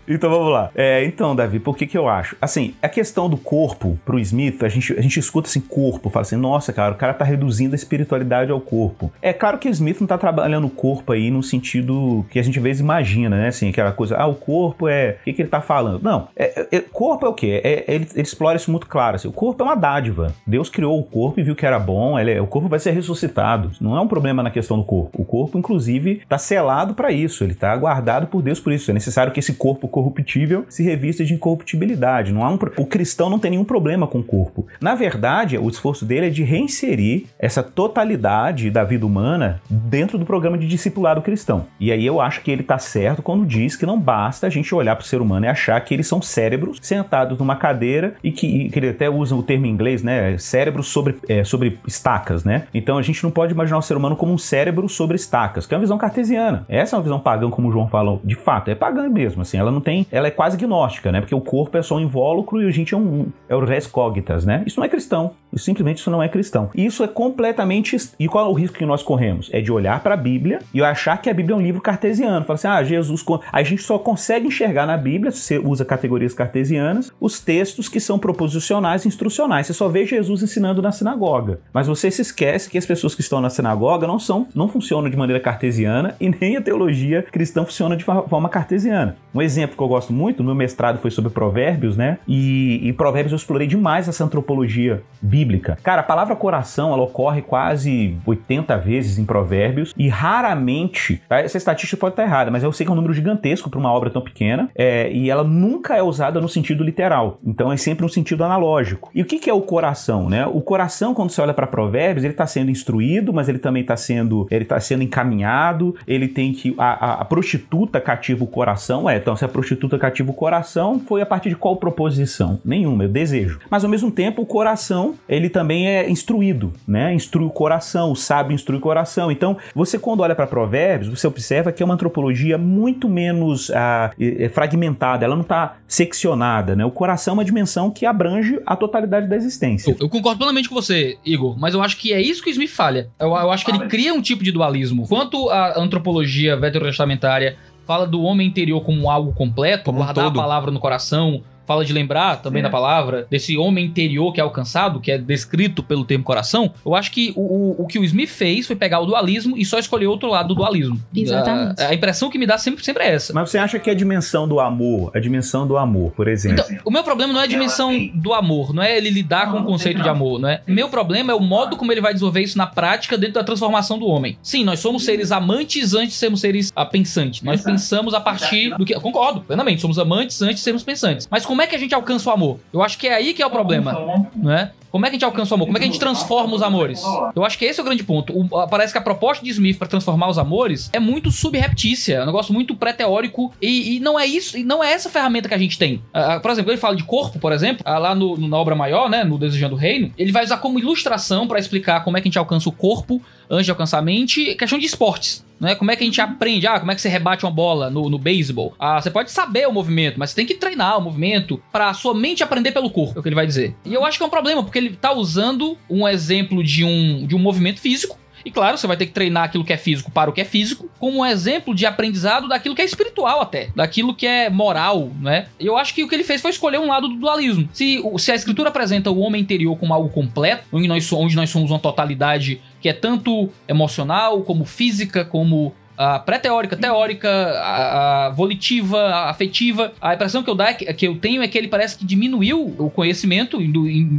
D: Então vamos lá. É, então, Davi, por que que eu acho? Assim, a questão do corpo pro Smith, a gente, a gente escuta assim, corpo, fala assim, nossa, cara, o cara tá reduzindo a espiritualidade ao corpo. É claro que o Smith não tá trabalhando o corpo aí no sentido que a gente às vezes imagina, né? Assim, aquela coisa, ah, o corpo é. O que, que ele tá falando? Não, é, é- corpo é o quê? É, ele, ele explora isso muito claro. Assim, o corpo é uma dádiva. Deus criou o corpo e viu que era bom, ele é- o corpo vai ser ressuscitado. Não é um problema na questão do corpo. O corpo, inclusive, tá selado para isso, ele tá guardado por Deus por isso. É necessário que esse corpo corruptível se revista de incorruptibilidade. Não há um, o cristão não tem nenhum problema com o corpo. Na verdade, o esforço dele é de reinserir essa totalidade da vida humana dentro do programa de discipulado cristão. E aí eu acho que ele tá certo quando diz que não basta a gente olhar para o ser humano e achar que eles são cérebros sentados numa cadeira e que, que ele até usa o termo em inglês, né? Cérebros sobre, é, sobre estacas, né? Então a gente não pode imaginar o ser humano como um cérebro sobre estacas, que é uma visão cartesiana. Essa é uma visão pagã, como o João falou. De fato, é pagã mesmo, assim. Ela não tem... Ela é quase gnóstica, né? Porque o corpo é só um invólucro e a gente é um... É o res cognitas, né? Isso não é cristão. Simplesmente isso não é cristão. Isso é completamente... E qual é o risco que nós corremos? É de olhar para a Bíblia e achar que a Bíblia é um livro cartesiano. Fala assim, ah, Jesus... A gente só consegue enxergar na Bíblia, se você usa categorias cartesianas, os textos que são proposicionais e instrucionais. Você só vê Jesus ensinando na sinagoga. Mas você se esquece que as pessoas que estão na sinagoga não são, não funcionam de maneira cartesiana e nem a teologia cristã funciona de forma cartesiana. Um exemplo que eu gosto muito, meu mestrado foi sobre provérbios, né? E, e provérbios eu explorei demais essa antropologia bíblica. Cara, a palavra coração, ela ocorre quase 80 vezes em provérbios e raramente, tá? essa estatística pode estar errada, mas eu sei que é um número gigantesco para uma obra tão pequena é, e ela nunca é usada no sentido literal. Então é sempre um sentido analógico. E o que, que é o coração, né? O coração, quando você olha para provérbios, ele está sendo instruído, mas ele também está sendo, ele tá sendo encaminhado, ele tem que a, a- a prostituta cativa o coração, é, então se a prostituta cativa o coração, foi a partir de qual proposição? Nenhuma, eu desejo. Mas ao mesmo tempo, o coração, ele também é instruído, né? Instrui o coração, o sábio instrui o coração. Então, você quando olha para provérbios, você observa que é uma antropologia muito menos ah, fragmentada, ela não está seccionada, né? O coração é uma dimensão que abrange a totalidade da existência.
B: Eu, eu concordo plenamente com você, Igor, mas eu acho que é isso que o Smith falha. Eu, eu acho que ele cria um tipo de dualismo. Enquanto a antropologia veterotestamentária fala do homem interior como algo completo,
F: Como
B: guardar
F: todo.
B: a palavra no coração, fala de lembrar também da palavra, desse homem interior que é alcançado, que é descrito pelo termo coração, eu acho que o, o, o que o Smith fez foi pegar o dualismo e só escolher outro lado do dualismo.
E: Exatamente.
B: A, a impressão que me dá sempre, sempre é essa.
D: Mas você acha que a dimensão do amor, a dimensão do amor, por exemplo,
B: Então, o meu problema não é a dimensão do amor, não é ele lidar com o conceito de amor, não é? Meu problema é o modo como ele vai desenvolver isso na prática dentro da transformação do homem. Sim, nós somos seres amantes antes de sermos seres ah, pensantes. Nós pensamos a partir do que. Concordo, plenamente. Somos amantes antes de sermos pensantes. Mas como é que a gente alcança o amor? Eu acho que é aí que é o problema, não é? Como é que a gente alcança o amor? Como é que a gente transforma os amores? Eu acho que esse é o grande ponto. O- parece que a proposta de Smith para transformar os amores é muito subreptícia, é um negócio muito pré-teórico e, e não é isso, e não é essa ferramenta que a gente tem. Ah, por exemplo, ele fala de corpo, por exemplo, ah, lá no, no- na obra maior, né, no Desejando o Reino, ele vai usar como ilustração para explicar como é que a gente alcança o corpo antes de alcançar a mente, questão de esportes. Né? Como é que a gente aprende? Ah, como é que você rebate uma bola no, no beisebol? Ah, você pode saber o movimento, mas você tem que treinar o movimento pra sua mente aprender pelo corpo, é o que ele vai dizer. E eu acho que é um problema, porque ele tá usando um exemplo de um, de um movimento físico. E claro, você vai ter que treinar aquilo que é físico para o que é físico, como um exemplo de aprendizado daquilo que é espiritual até, daquilo que é moral, né? Eu acho que o que ele fez foi escolher um lado do dualismo. Se, se a escritura apresenta o homem interior como algo completo, onde nós, onde nós somos uma totalidade que é tanto emocional, como física, como ah, pré-teórica, teórica, a, a volitiva, a afetiva. A impressão que eu, dá, é que, que eu tenho é que ele parece que diminuiu o conhecimento,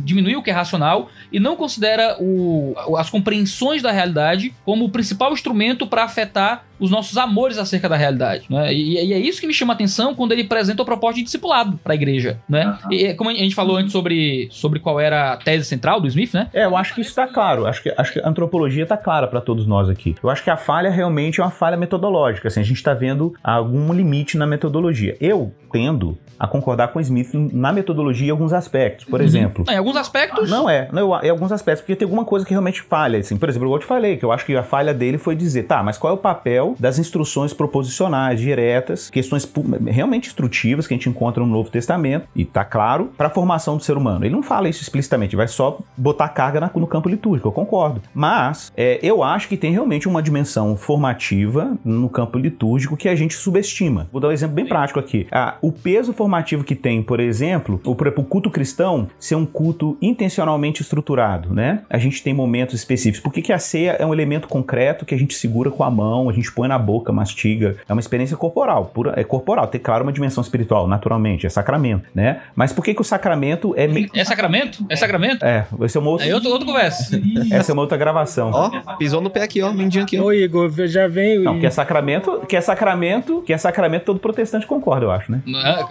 B: diminuiu o que é racional e não considera o- as compreensões da realidade como o principal instrumento para afetar os nossos amores acerca da realidade. Né? E, e é isso que me chama a atenção quando ele apresenta a proposta de discipulado para a igreja. Né? E, e como a gente falou antes sobre, sobre qual era a tese central do Smith, né?
D: É, eu acho que isso está claro. Acho que, acho que a antropologia está clara para todos nós aqui. Eu acho que a falha realmente é uma falha metodológica. Assim, a gente está vendo algum limite na metodologia. Eu tendo a concordar com Smith na metodologia em alguns aspectos. Por exemplo,
B: Em alguns aspectos,
D: Não é, não, em alguns aspectos, porque tem alguma coisa que realmente falha, assim. Por exemplo, eu te falei que eu acho que a falha dele foi dizer, tá, mas qual é o papel das instruções proposicionais, diretas, questões realmente instrutivas que a gente encontra no Novo Testamento, e tá claro, para a formação do ser humano. Ele não fala isso explicitamente, vai só botar carga na- no campo litúrgico, eu concordo. Mas é, eu acho que tem realmente uma dimensão formativa no campo litúrgico que a gente subestima. Vou dar um exemplo bem prático aqui. Ah, o peso formativo que tem, por exemplo, o, por exemplo, o culto cristão ser um culto intencionalmente estruturado, né? A gente tem momentos específicos. Por que, que a ceia é um elemento concreto que a gente segura com a mão, a gente põe na boca, mastiga? É uma experiência corporal, pura, é corporal. Tem, claro, uma dimensão espiritual, naturalmente, é sacramento, né? Mas por que, que o sacramento é meio.
B: É sacramento? É sacramento?
D: É, esse é uma outra,
B: Aí outra, outra conversa.
D: essa é uma outra gravação.
F: Ó, pisou no pé aqui, ó, mindinho aqui, ó.
C: Ô, Igor, já vem.
D: Não, que é sacramento, que é sacramento, que é sacramento, todo protestante concorda, eu acho, né?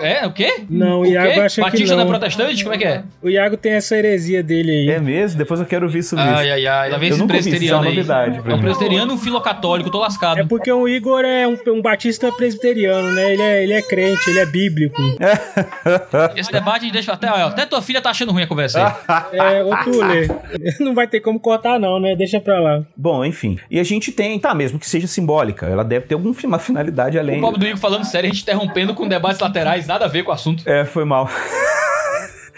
B: É, o quê?
C: Não, o
B: O
C: Iago
B: quê?
C: acha que
B: Batista não é
C: não.
B: protestante? Como é que é?
C: O Iago tem essa heresia dele aí.
D: É mesmo? Depois eu quero ouvir sobre isso.
B: Ai, ai, ai. Lá vem
D: Eu
B: esse
D: isso, é
B: presbiteriano
D: uma
B: aí.
D: novidade pra
B: É um presbiteriano e um filocatólico, tô lascado.
C: É porque o Igor é um, um batista presbiteriano, né? Ele é, ele é crente, ele é bíblico.
B: Esse debate a gente deixa até, ó, até tua filha tá achando ruim a conversa aí.
C: É, ô Tule, não vai ter como cortar não, né? Deixa pra lá.
D: Bom, enfim. E a gente tem, tá, mesmo que seja simbólica, ela deve ter alguma finalidade além.
B: O pobre do Igor falando sério, a gente interrompendo com debates laterais, nada a ver com o assunto.
D: É, foi mal.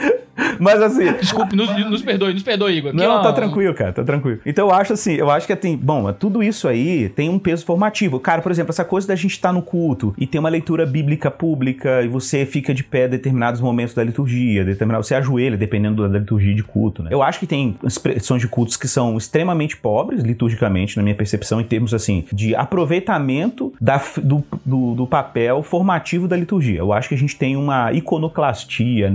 D: Mas assim.
B: Desculpe, nos, nos perdoe, nos perdoe, Igor.
D: Não,
B: ó,
D: tá tranquilo, cara, tá tranquilo. Então eu acho assim, eu acho que tem, bom, tudo isso aí tem um peso formativo. Cara, por exemplo, essa coisa da gente estar no culto e ter uma leitura bíblica pública e você fica de pé em determinados momentos da liturgia, determinado, você ajoelha dependendo da liturgia de culto, né? Eu acho que tem expressões de cultos que são extremamente pobres liturgicamente, na minha percepção, em termos assim, de aproveitamento da, do, do, do papel formativo da liturgia. Eu acho que a gente tem uma iconoclastia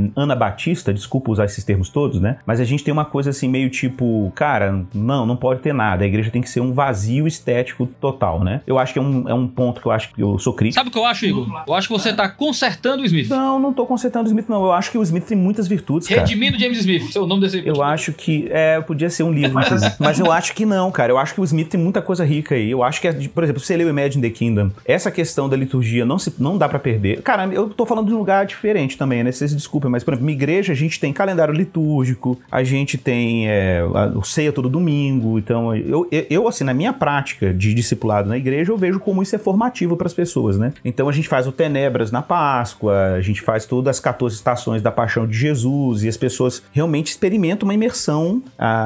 D: desculpa usar esses termos todos, né? Mas a gente tem uma coisa assim meio tipo, cara, não, não pode ter nada. A igreja tem que ser um vazio estético total, né? Eu acho que é um, é um ponto que eu acho que eu sou crítico.
B: Sabe o que eu acho, Igor? Eu acho que você tá consertando o Smith.
D: Não, não tô consertando o Smith, não. Eu acho que o Smith tem muitas virtudes, cara.
B: Redimindo James Smith. Seu nome desse
D: Eu acho que. É, podia ser um livro, inclusive. Mas eu acho que não, cara. Eu acho que o Smith tem muita coisa rica aí. Eu acho que, é por exemplo, se você o Imagine the Kingdom, essa questão da liturgia não, se, não dá pra perder. Cara, eu tô falando de um lugar diferente também, né? Vocês desculpem, mas, por exemplo, minha igreja, a gente tem calendário litúrgico, a gente tem é, o ceia todo domingo. Então, eu, eu, assim, na minha prática de discipulado na igreja, eu vejo como isso é formativo pras pessoas, né? Então, a gente faz o Tenebras na Páscoa, a gente faz todas as 14 estações da paixão de Jesus e as pessoas realmente experimentam uma imersão,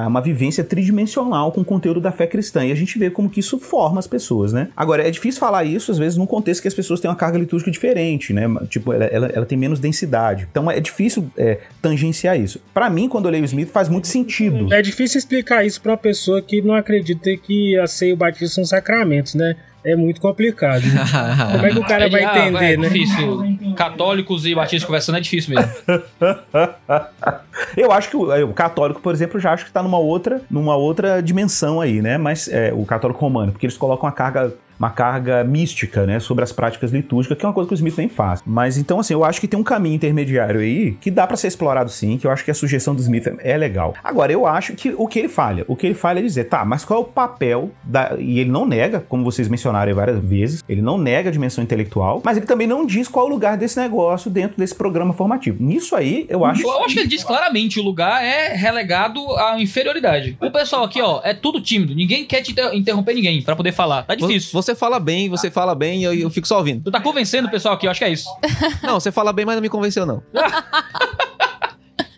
D: uma vivência tridimensional com o conteúdo da fé cristã. E a gente vê como que isso forma as pessoas, né? Agora, é difícil falar isso, às vezes, num contexto que as pessoas têm uma carga litúrgica diferente, né? Tipo, ela, ela, ela tem menos densidade. Então, é difícil é, tangenciar isso. Pra mim, quando eu leio o Smith, faz muito sentido.
C: É difícil explicar isso pra uma pessoa que não acredita que a ceia e o batismo são sacramentos, né? É muito complicado. Como é que o cara
B: Ele-
C: vai
B: ah,
C: entender,
B: é
C: né?
B: difícil. Católicos e batistas conversando é difícil mesmo.
D: Eu acho que o, o católico, por exemplo, já acho que tá numa outra, numa outra dimensão aí, né? Mas é, o católico romano, porque eles colocam uma carga uma carga mística, né, sobre as práticas litúrgicas, que é uma coisa que o Smith nem faz. Mas então, assim, eu acho que tem um caminho intermediário aí que dá pra ser explorado sim, que eu acho que a sugestão do Smith é legal. Agora, eu acho que o que ele falha, o que ele falha é dizer, tá, mas qual é o papel da. E ele não nega, como vocês mencionaram aí várias vezes, ele não nega a dimensão intelectual, mas ele também não diz qual é o lugar desse negócio dentro desse programa formativo. Nisso aí, eu acho.
B: Eu acho que ele diz claramente: o lugar é relegado à inferioridade. O pessoal aqui, ó, é tudo tímido. Ninguém quer te inter- interromper ninguém pra poder falar. Tá difícil.
F: Você fala bem, você fala bem e eu, eu fico só ouvindo.
B: Tu tá convencendo o pessoal aqui, eu acho que é isso.
F: Não, você fala bem, mas não me convenceu, não.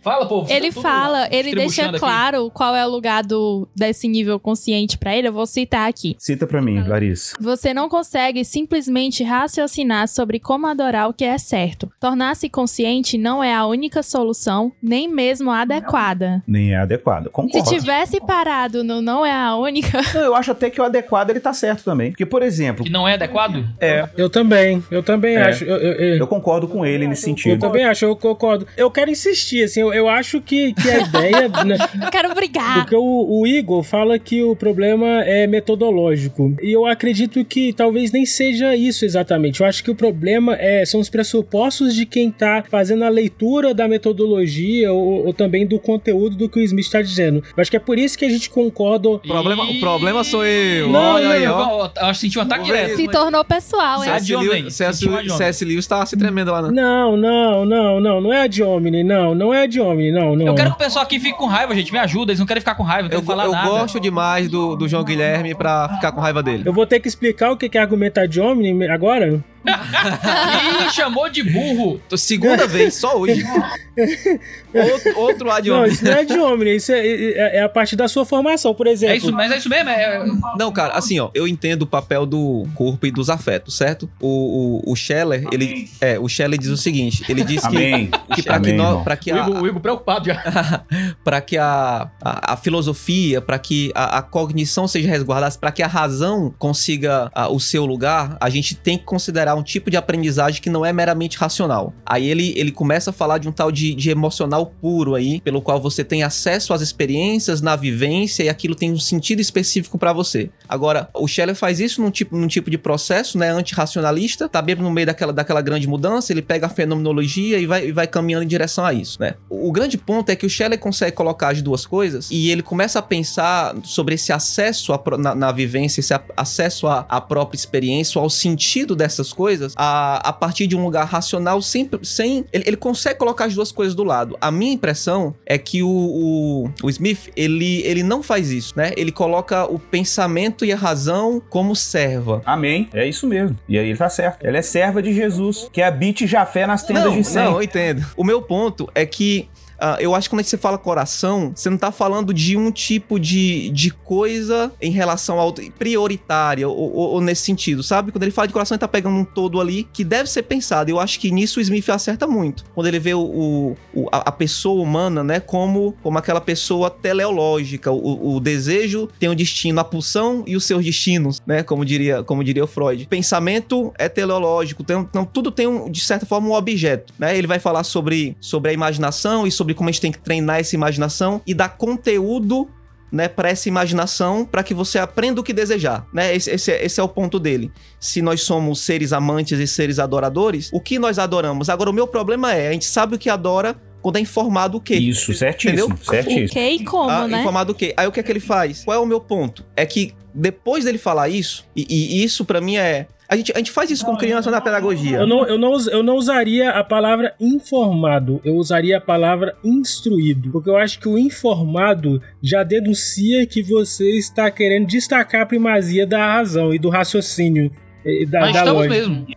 B: Fala, povo.
E: Ele
B: tudo
E: fala, ele deixa
B: estribuchando aqui.
E: claro qual é o lugar do, desse nível consciente pra ele. Eu vou citar aqui.
D: Cita pra mim, Larissa.
E: Você não consegue simplesmente raciocinar sobre como adorar o que é certo. Tornar-se consciente não é a única solução, nem mesmo adequada.
D: Nem é adequado.
E: Se
D: Concordo.
E: tivesse parado no não é a única,
D: Não, eu acho até que o adequado ele tá certo também. Porque, por exemplo,
B: Que não é adequado?
D: é,
C: Eu também, eu também
D: É.
C: acho. Eu, eu- eu-
D: eu concordo com ele nesse
C: eu
D: sentido.
C: também acho, eu concordo. Eu quero insistir, assim, eu, eu acho que, que a ideia. né,
E: eu quero brigar.
C: Porque o, o Igor fala que o problema é metodológico. E eu acredito que talvez nem seja isso exatamente. Eu acho que o problema é, são os pressupostos de quem tá fazendo a leitura da metodologia ou, ou também do conteúdo do que o Smith está dizendo. Eu acho que é por isso que a gente concorda.
F: O problema, o problema sou eu.
C: Não,
F: Olha aí,
B: Eu,
F: ó.
B: eu, eu acho que senti um ataque direto.
E: Se tornou pessoal, hein?
B: Ad
F: C.S. Lewis- C.S. Lewis tá se tremendo lá, né?
C: Não, não, não, não, não é a de hominem, não, não é a de Omni, não, não.
B: Eu quero que o pessoal aqui fique com raiva, gente. Me ajuda, eles não querem ficar com raiva, não
F: Eu,
B: falar
F: eu
B: nada.
F: gosto demais do, do João Guilherme pra ficar com raiva dele.
C: Eu vou ter que explicar o que é argumentar de Omni agora?
B: Ih, chamou de burro.
F: Tô- Segunda vez, só hoje. outro, outro ad
C: Não,
F: hominem.
C: isso não é de Omni, isso é, é- é a partir da sua formação, por exemplo.
B: É isso, mas é isso mesmo. É...
F: Não, cara, assim, ó, eu entendo o papel do corpo e dos afetos, certo? O, o, o Scheller, ele. É, o Scheller diz o seguinte: ele diz que.
D: Amém.
F: Que pra que,
D: Amém,
F: pra que
B: O
F: a,
B: o Igor preocupado já.
F: para que a, a, a filosofia, para que a, a cognição seja resguardada, para que a razão consiga ah, o seu lugar, a gente tem que considerar um tipo de aprendizagem que não é meramente racional. Aí ele, ele começa a falar de um tal de, de emocional puro aí, pelo qual você tem acesso às experiências, na vivência e aquilo tem um sentido específico para você. Agora, o Scheller faz isso num tipo, num tipo de processo, né, antirracionalista, tá bem no meio daquela, daquela grande mudança, ele pega a fenomenologia e vai, e vai caminhando em direção a isso, né? O grande ponto é que o Scheller consegue colocar as duas coisas e ele começa a pensar sobre esse acesso pro- na, na vivência, esse a- acesso à, à própria experiência, ao sentido dessas coisas, a, a partir de um lugar racional, sempre, sem. Ele, ele consegue colocar as duas coisas do lado. A minha impressão é que o, o, o Smith, ele, ele não faz isso, né? Ele coloca o pensamento e a razão como serva.
D: Amém. É isso mesmo. E aí ele tá certo. Ela é serva de Jesus, que habite Jafé nas tendas
F: não,
D: de Sem.
F: Não, eu entendo. O meu ponto é que ah, eu acho que quando você fala coração, você não tá falando de um tipo de, de coisa em relação ao prioritária ou, ou- ou nesse sentido, sabe? Quando ele fala de coração, ele tá pegando um todo ali que deve ser pensado. Eu acho que nisso o Smith acerta muito. Quando ele vê o, o- a, a pessoa humana, né, como, como aquela pessoa teleológica. O, o desejo tem um destino, a pulsão e os seus destinos, né? Como diria, como diria o Freud. Pensamento é teleológico, então, então tudo tem, um, de certa forma, um objeto, né? Ele vai falar sobre, sobre a imaginação e sobre como a gente tem que treinar essa imaginação e dar conteúdo né, para essa imaginação, para que você aprenda o que desejar, né? Esse, esse, é- esse é o ponto dele. Se nós somos seres amantes e seres adoradores, o que nós adoramos? Agora, o meu problema é, a gente sabe o que adora quando é informado o quê?
D: Isso, certíssimo.
F: Entendeu?
E: O
D: Certíssimo.
E: que e como,
F: Ah,
E: né?
F: Informado o quê? Aí o que é que ele faz? Qual é o meu ponto? É que depois dele falar isso, e, e isso pra mim é. A gente, a gente faz isso com criança na pedagogia.
C: Eu não, eu, não, eu não usaria a palavra informado, eu usaria a palavra instruído. Porque eu acho que o informado já denuncia que você está querendo destacar a primazia da razão e do raciocínio. e Da,
B: Mas
C: da
B: estamos
C: lógica.
B: mesmo.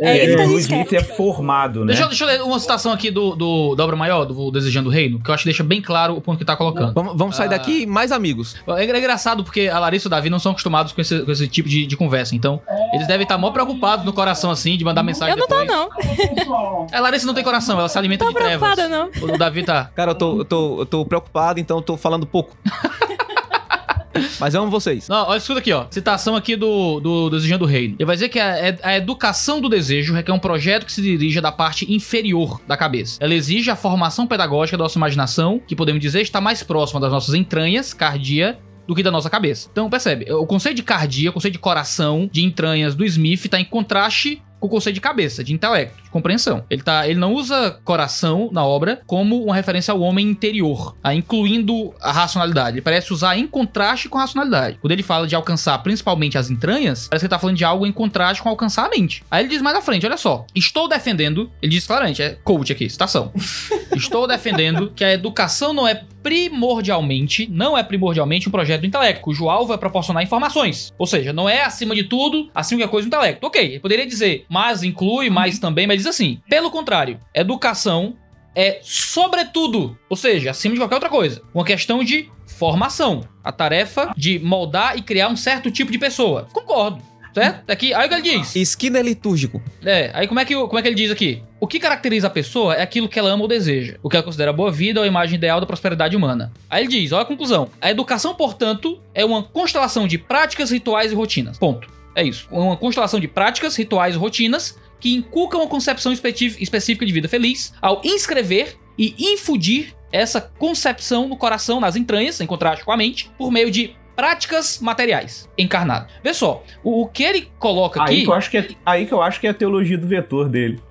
E: É isso que a gente quer.
D: é formado, né?
B: Deixa, eu- deixa eu ler uma citação aqui do, do- da obra maior, do Desejando o Reino, que eu acho que deixa bem claro o ponto que tá colocando.
F: Vamos, vamos sair
B: Ah.
F: daqui mais amigos.
B: É engra- engraçado porque a Larissa e o Davi não são acostumados com esse, com esse tipo de, de conversa. Então, eles devem estar mó preocupados no coração, assim, de mandar mensagem
E: Eu não tô,
B: depois.
E: não.
B: A Larissa não tem coração, ela se alimenta
E: Tô
B: de trevas.
E: preocupada, não.
B: O Davi tá.
F: Cara, eu tô, eu tô, eu tô preocupado, então eu tô falando pouco. Mas amo vocês.
B: Não, olha, escuta aqui, ó. Citação aqui do, do Desejando o Reino. Ele vai dizer que a, a educação do desejo requer um projeto que se dirija da parte inferior da cabeça. Ela exige a formação pedagógica da nossa imaginação, que podemos dizer está mais próxima das nossas entranhas, cardia, do que da nossa cabeça. Então, percebe, o conceito de cardia, o conceito de coração, de entranhas do Smith está em contraste com o conceito de cabeça, de intelecto, compreensão. Ele, tá, ele não usa coração na obra como uma referência ao homem interior, tá? incluindo a racionalidade. Ele parece usar em contraste com a racionalidade. Quando ele fala de alcançar principalmente as entranhas, parece que ele tá falando de algo em contraste com alcançar a mente. Aí ele diz mais à frente, olha só. Estou defendendo, ele diz claramente, é coach aqui, citação. Estou defendendo que a educação não é primordialmente, não é primordialmente um projeto do intelecto, cujo alvo é proporcionar informações. Ou seja, não é acima de tudo, acima de coisa do intelecto. Ok, poderia dizer, mas inclui, mas também, mas diz assim. Pelo contrário, educação é sobretudo, ou seja, acima de qualquer outra coisa, uma questão de formação. A tarefa de moldar e criar um certo tipo de pessoa. Concordo. Certo? Aqui, aí o que ele diz?
F: Esquina é litúrgico.
B: É, aí como é, que, como é que ele diz aqui? O que caracteriza a pessoa é aquilo que ela ama ou deseja, o que ela considera boa vida ou a imagem ideal da prosperidade humana. Aí ele diz, olha a conclusão. A educação, portanto, é uma constelação de práticas, rituais e rotinas. Ponto. É isso. Uma constelação de práticas, rituais e rotinas que inculcam uma concepção específ- específica de vida feliz ao inscrever e infundir essa concepção no coração, nas entranhas, em contraste com a mente, por meio de práticas materiais encarnadas. Vê só, o, o que ele coloca
D: Aí
B: aqui.
D: que, eu acho que é, aí que eu acho que é a teologia do vetor dele.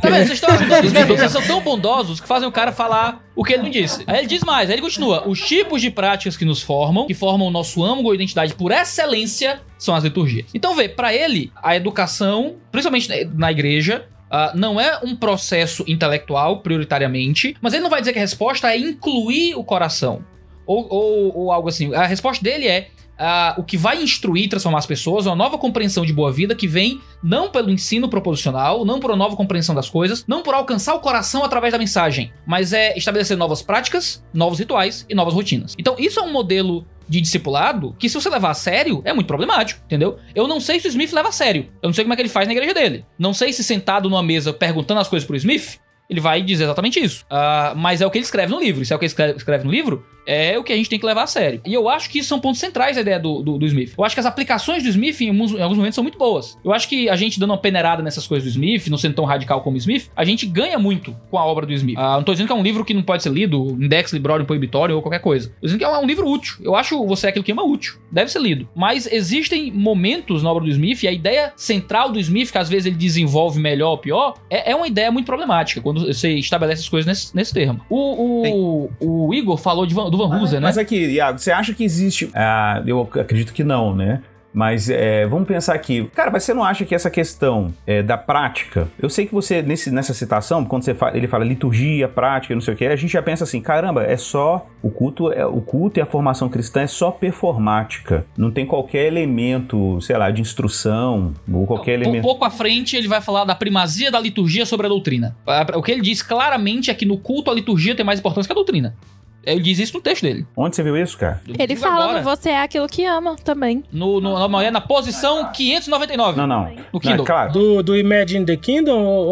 B: Tá vendo? Vocês estão ajudando os mentores, vocês são tão bondosos que fazem o cara falar o que ele não disse. Aí ele diz mais, aí ele continua. Os tipos de práticas que nos formam, que formam o nosso âmago ou identidade por excelência, são as liturgias. Então vê, pra ele, a educação, principalmente na igreja, Ah, não é um processo intelectual, prioritariamente, mas ele não vai dizer que a resposta é incluir o coração. Ou, ou, ou algo assim. A resposta dele é. ah, o que vai instruir e transformar as pessoas é uma nova compreensão de boa vida que vem não pelo ensino proposicional, não por uma nova compreensão das coisas, não por alcançar o coração através da mensagem, mas é estabelecer novas práticas, novos rituais e novas rotinas. Então, isso é um modelo de discipulado que, se você levar a sério, é muito problemático, entendeu? Eu não sei se o Smith leva a sério. Eu não sei como é que ele faz na igreja dele. Não sei se sentado numa mesa perguntando as coisas pro Smith, ele vai dizer exatamente isso. Ah, mas é o que ele escreve no livro. Se é o que ele escreve, escreve no livro, é o que a gente tem que levar a sério. E eu acho que isso são pontos centrais da ideia do, do, do Smith. Eu acho que as aplicações do Smith, em alguns, em alguns momentos, são muito boas. Eu acho que a gente dando uma peneirada nessas coisas do Smith, não sendo tão radical como o Smith, a gente ganha muito com a obra do Smith. Ah, não tô dizendo que é um livro que não pode ser lido, Index Librório Proibitório ou qualquer coisa. Tô dizendo que é um livro útil. Eu acho você é aquilo que ama útil. Deve ser lido. Mas existem momentos na obra do Smith, e a ideia central do Smith, que às vezes ele desenvolve melhor ou pior, é, é uma ideia muito problemática quando você estabelece as coisas nesse, nesse termo. O, o, o Igor falou de do Van Hooser, né?
D: Mas aqui, Iago, você acha que existe. Ah, eu acredito que não, né? Mas é, vamos pensar aqui. Cara, mas você não acha que essa questão é, da prática. Eu sei que você, nesse, nessa citação, quando você fala, ele fala liturgia, prática, não sei o que, a gente já pensa assim: caramba, é só. O culto, é, o culto e a formação cristã é só performática. Não tem qualquer elemento, sei lá, de instrução, ou qualquer
B: Um
D: elemento.
B: pouco à frente, ele vai falar da primazia da liturgia sobre a doutrina. O que ele diz claramente é que no culto a liturgia tem mais importância que a doutrina. Ele diz isso no texto dele.
D: Onde você viu isso, cara?
B: Eu
E: Ele
B: digo
E: fala
B: agora,
E: no Você é aquilo que ama também.
B: no, no, na, na posição 599.
D: Não, não.
B: No
D: Não,
B: Kindle.
D: é claro.
C: Do, do Imagine the Kingdom, ou,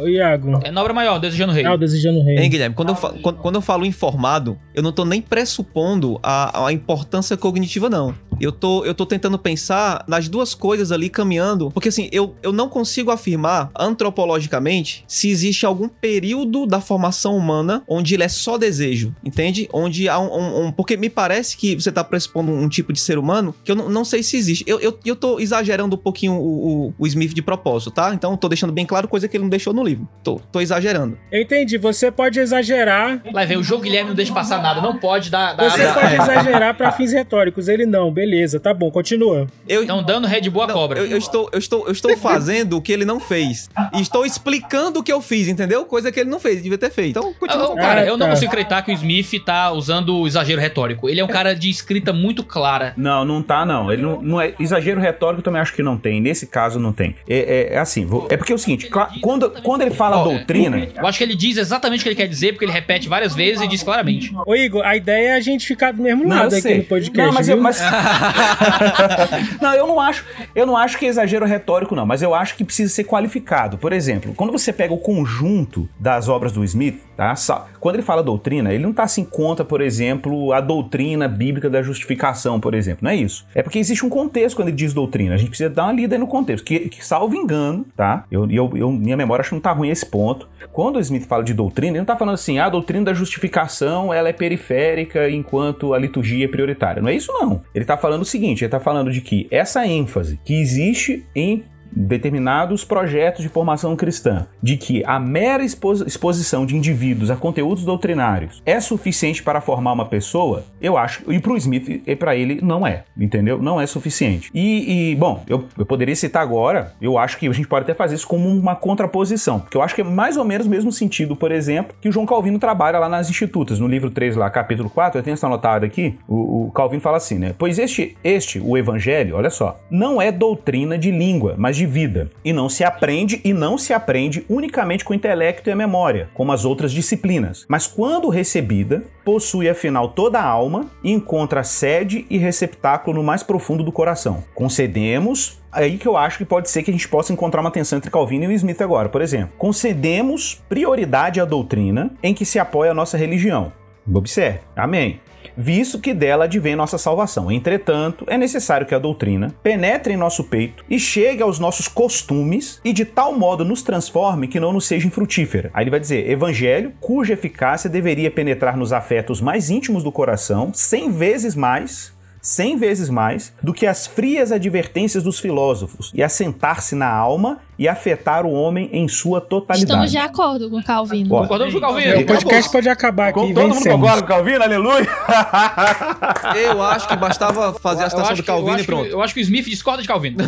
C: ou, Iago?
B: É na obra maior, Desejando o Rei.
C: Ah, o Desejando o Rei.
F: Hein, Guilherme? Quando eu, fa- quando, quando eu falo informado, eu não tô nem pressupondo a, a importância cognitiva, não. Eu tô, eu tô tentando pensar nas duas coisas ali caminhando, porque assim, eu, eu não consigo afirmar antropologicamente se existe algum período da formação humana onde ele é só desejo, entende? Onde há um. um- um- porque me parece que você tá pressupondo um tipo de ser humano que eu não, não sei se existe. Eu, eu, eu tô exagerando um pouquinho o, o, o Smith de propósito, tá? Então tô deixando bem claro coisa que ele não deixou no livro. Tô, tô exagerando.
C: Eu entendi, você pode exagerar.
B: Lá vem o jogo Guilherme não deixa passar nada. Não pode dar. dar-
C: Você
B: dar-
C: pode exagerar pra fins retóricos. Ele não, beleza, tá bom, continua.
F: Eu,
B: Estão dando Red Bull à
F: Não,
B: cobra.
F: Eu, eu estou, eu, estou, eu estou fazendo o que ele não fez. E estou explicando o que eu fiz, entendeu? Coisa que ele não fez, devia ter feito. Então,
B: Eu-
F: continua.
B: eu- cara,
C: Ah,
B: eu não
C: tá.
B: consigo acreditar que o Smith tá usando o exagero retórico. Ele é um cara de escrita muito clara.
D: Não, não tá, não. Ele não, não é. Exagero retórico eu também acho que não tem. Nesse caso, não tem. É, é- é assim, vou- é porque é o seguinte: quando, quando ele fala
B: Ó,
D: doutrina.
B: Eu acho que ele diz exatamente o que ele quer dizer, porque ele repete várias vezes e diz claramente.
C: Ô, Igor, a ideia é a gente ficar do mesmo
D: Não,
C: lado
D: eu
C: aqui
D: sei.
C: no podcast.
D: Não, mas eu, mas... não, eu não acho. Eu não acho que é exagero retórico, não. Mas eu acho que precisa ser qualificado. Por exemplo, quando você pega o conjunto das obras do Smith, tá? Quando ele fala doutrina, ele não tá assim contra, por exemplo, a doutrina bíblica da justificação, por exemplo. Não é isso. É porque existe um contexto quando ele diz doutrina. A gente precisa dar uma lida no contexto. Que, que salvo engano, tá? Eu, eu, eu- minha memória acho que não tá ruim esse ponto. Quando o Smith fala de doutrina, ele não tá falando assim, ah, a doutrina da justificação ela é periférica enquanto a liturgia é prioritária. Não é isso, não. Ele tá falando o seguinte: ele tá falando de que essa ênfase que existe em determinados projetos de formação cristã, de que a mera expo- exposição de indivíduos a conteúdos doutrinários é suficiente para formar uma pessoa, eu acho, e para o Smith e para ele não é, entendeu? Não é suficiente. E, e, bom, eu, eu poderia citar agora, eu acho que a gente pode até fazer isso como uma contraposição, porque eu acho que é mais ou menos o mesmo sentido, por exemplo, que o João Calvino trabalha lá nas Institutas, no livro 3 lá, capítulo 4, eu tenho isso anotado aqui, o, o Calvino fala assim, né? Pois este, este, o evangelho, olha só, não é doutrina de língua, mas de vida, e não se aprende e não se aprende unicamente com o intelecto e a memória, como as outras disciplinas, mas quando recebida, possui afinal toda a alma e encontra sede e receptáculo no mais profundo do coração. Concedemos aí que eu acho que pode ser que a gente possa encontrar uma tensão entre Calvino e Smith agora, por exemplo. Concedemos prioridade à doutrina em que se apoia a nossa religião. Observe. Amém. Visto que dela advém nossa salvação. Entretanto, é necessário que a doutrina penetre em nosso peito e chegue aos nossos costumes e de tal modo nos transforme que não nos seja infrutífera. Aí ele vai dizer: Evangelho, cuja eficácia deveria penetrar nos afetos mais íntimos do coração, cem vezes mais cem vezes mais do que as frias advertências dos filósofos e assentar-se na alma e afetar o homem em sua totalidade.
E: Estamos de acordo com Calvino.
D: Ó,
B: Concordamos com o Calvino?
C: É, o podcast pode acabar aqui,
D: Com- todo mundo
C: vencemos.
D: concorda com o Calvino? Aleluia!
F: Eu acho que bastava fazer a citação
B: acho
F: do
B: que- eu
F: Calvino
B: acho
F: e
B: que-
F: pronto.
B: Eu acho que o Smith discorda de Calvino.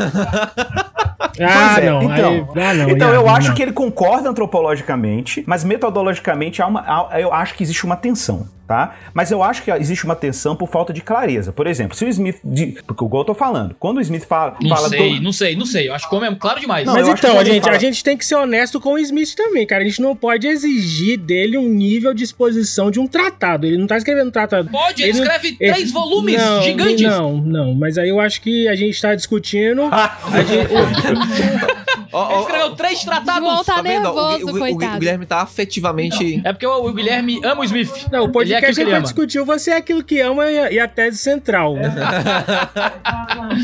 C: Ah,
D: é,
C: não.
D: então,
C: aí- ah, não,
D: então eu
C: Iago,
D: acho
C: não.
D: que ele concorda antropologicamente, mas metodologicamente há uma, há- eu acho que existe uma tensão. Tá? Mas eu acho que existe uma tensão por falta de clareza. Por exemplo, se o Smith. de- porque igual eu tô falando, quando o Smith fala.
B: Não
D: fala
B: sei,
D: do-
B: não sei, não sei. Eu acho que é claro demais.
D: Não,
C: Mas então, a
D: ele
C: gente,
D: fala-
C: a gente tem que ser honesto com o Smith também, cara. A gente não pode exigir dele um nível de exposição de um tratado. Ele não tá escrevendo um tratado.
B: Pode, ele
C: não-
B: escreve
C: ele-
B: três volumes
C: não,
B: gigantes.
C: Não, não. Mas aí eu acho que a gente tá discutindo. a gente-
B: Ele escreveu três tratados.
E: João tá
F: o Gui-
E: nervoso,
F: o, o, o. Guilherme tá afetivamente.
B: É porque o, o Guilherme ama o Smith.
C: Não, o
B: Ele é aquilo que
C: é pra
B: ama.
C: discutir você é aquilo que ama e a, e a tese central.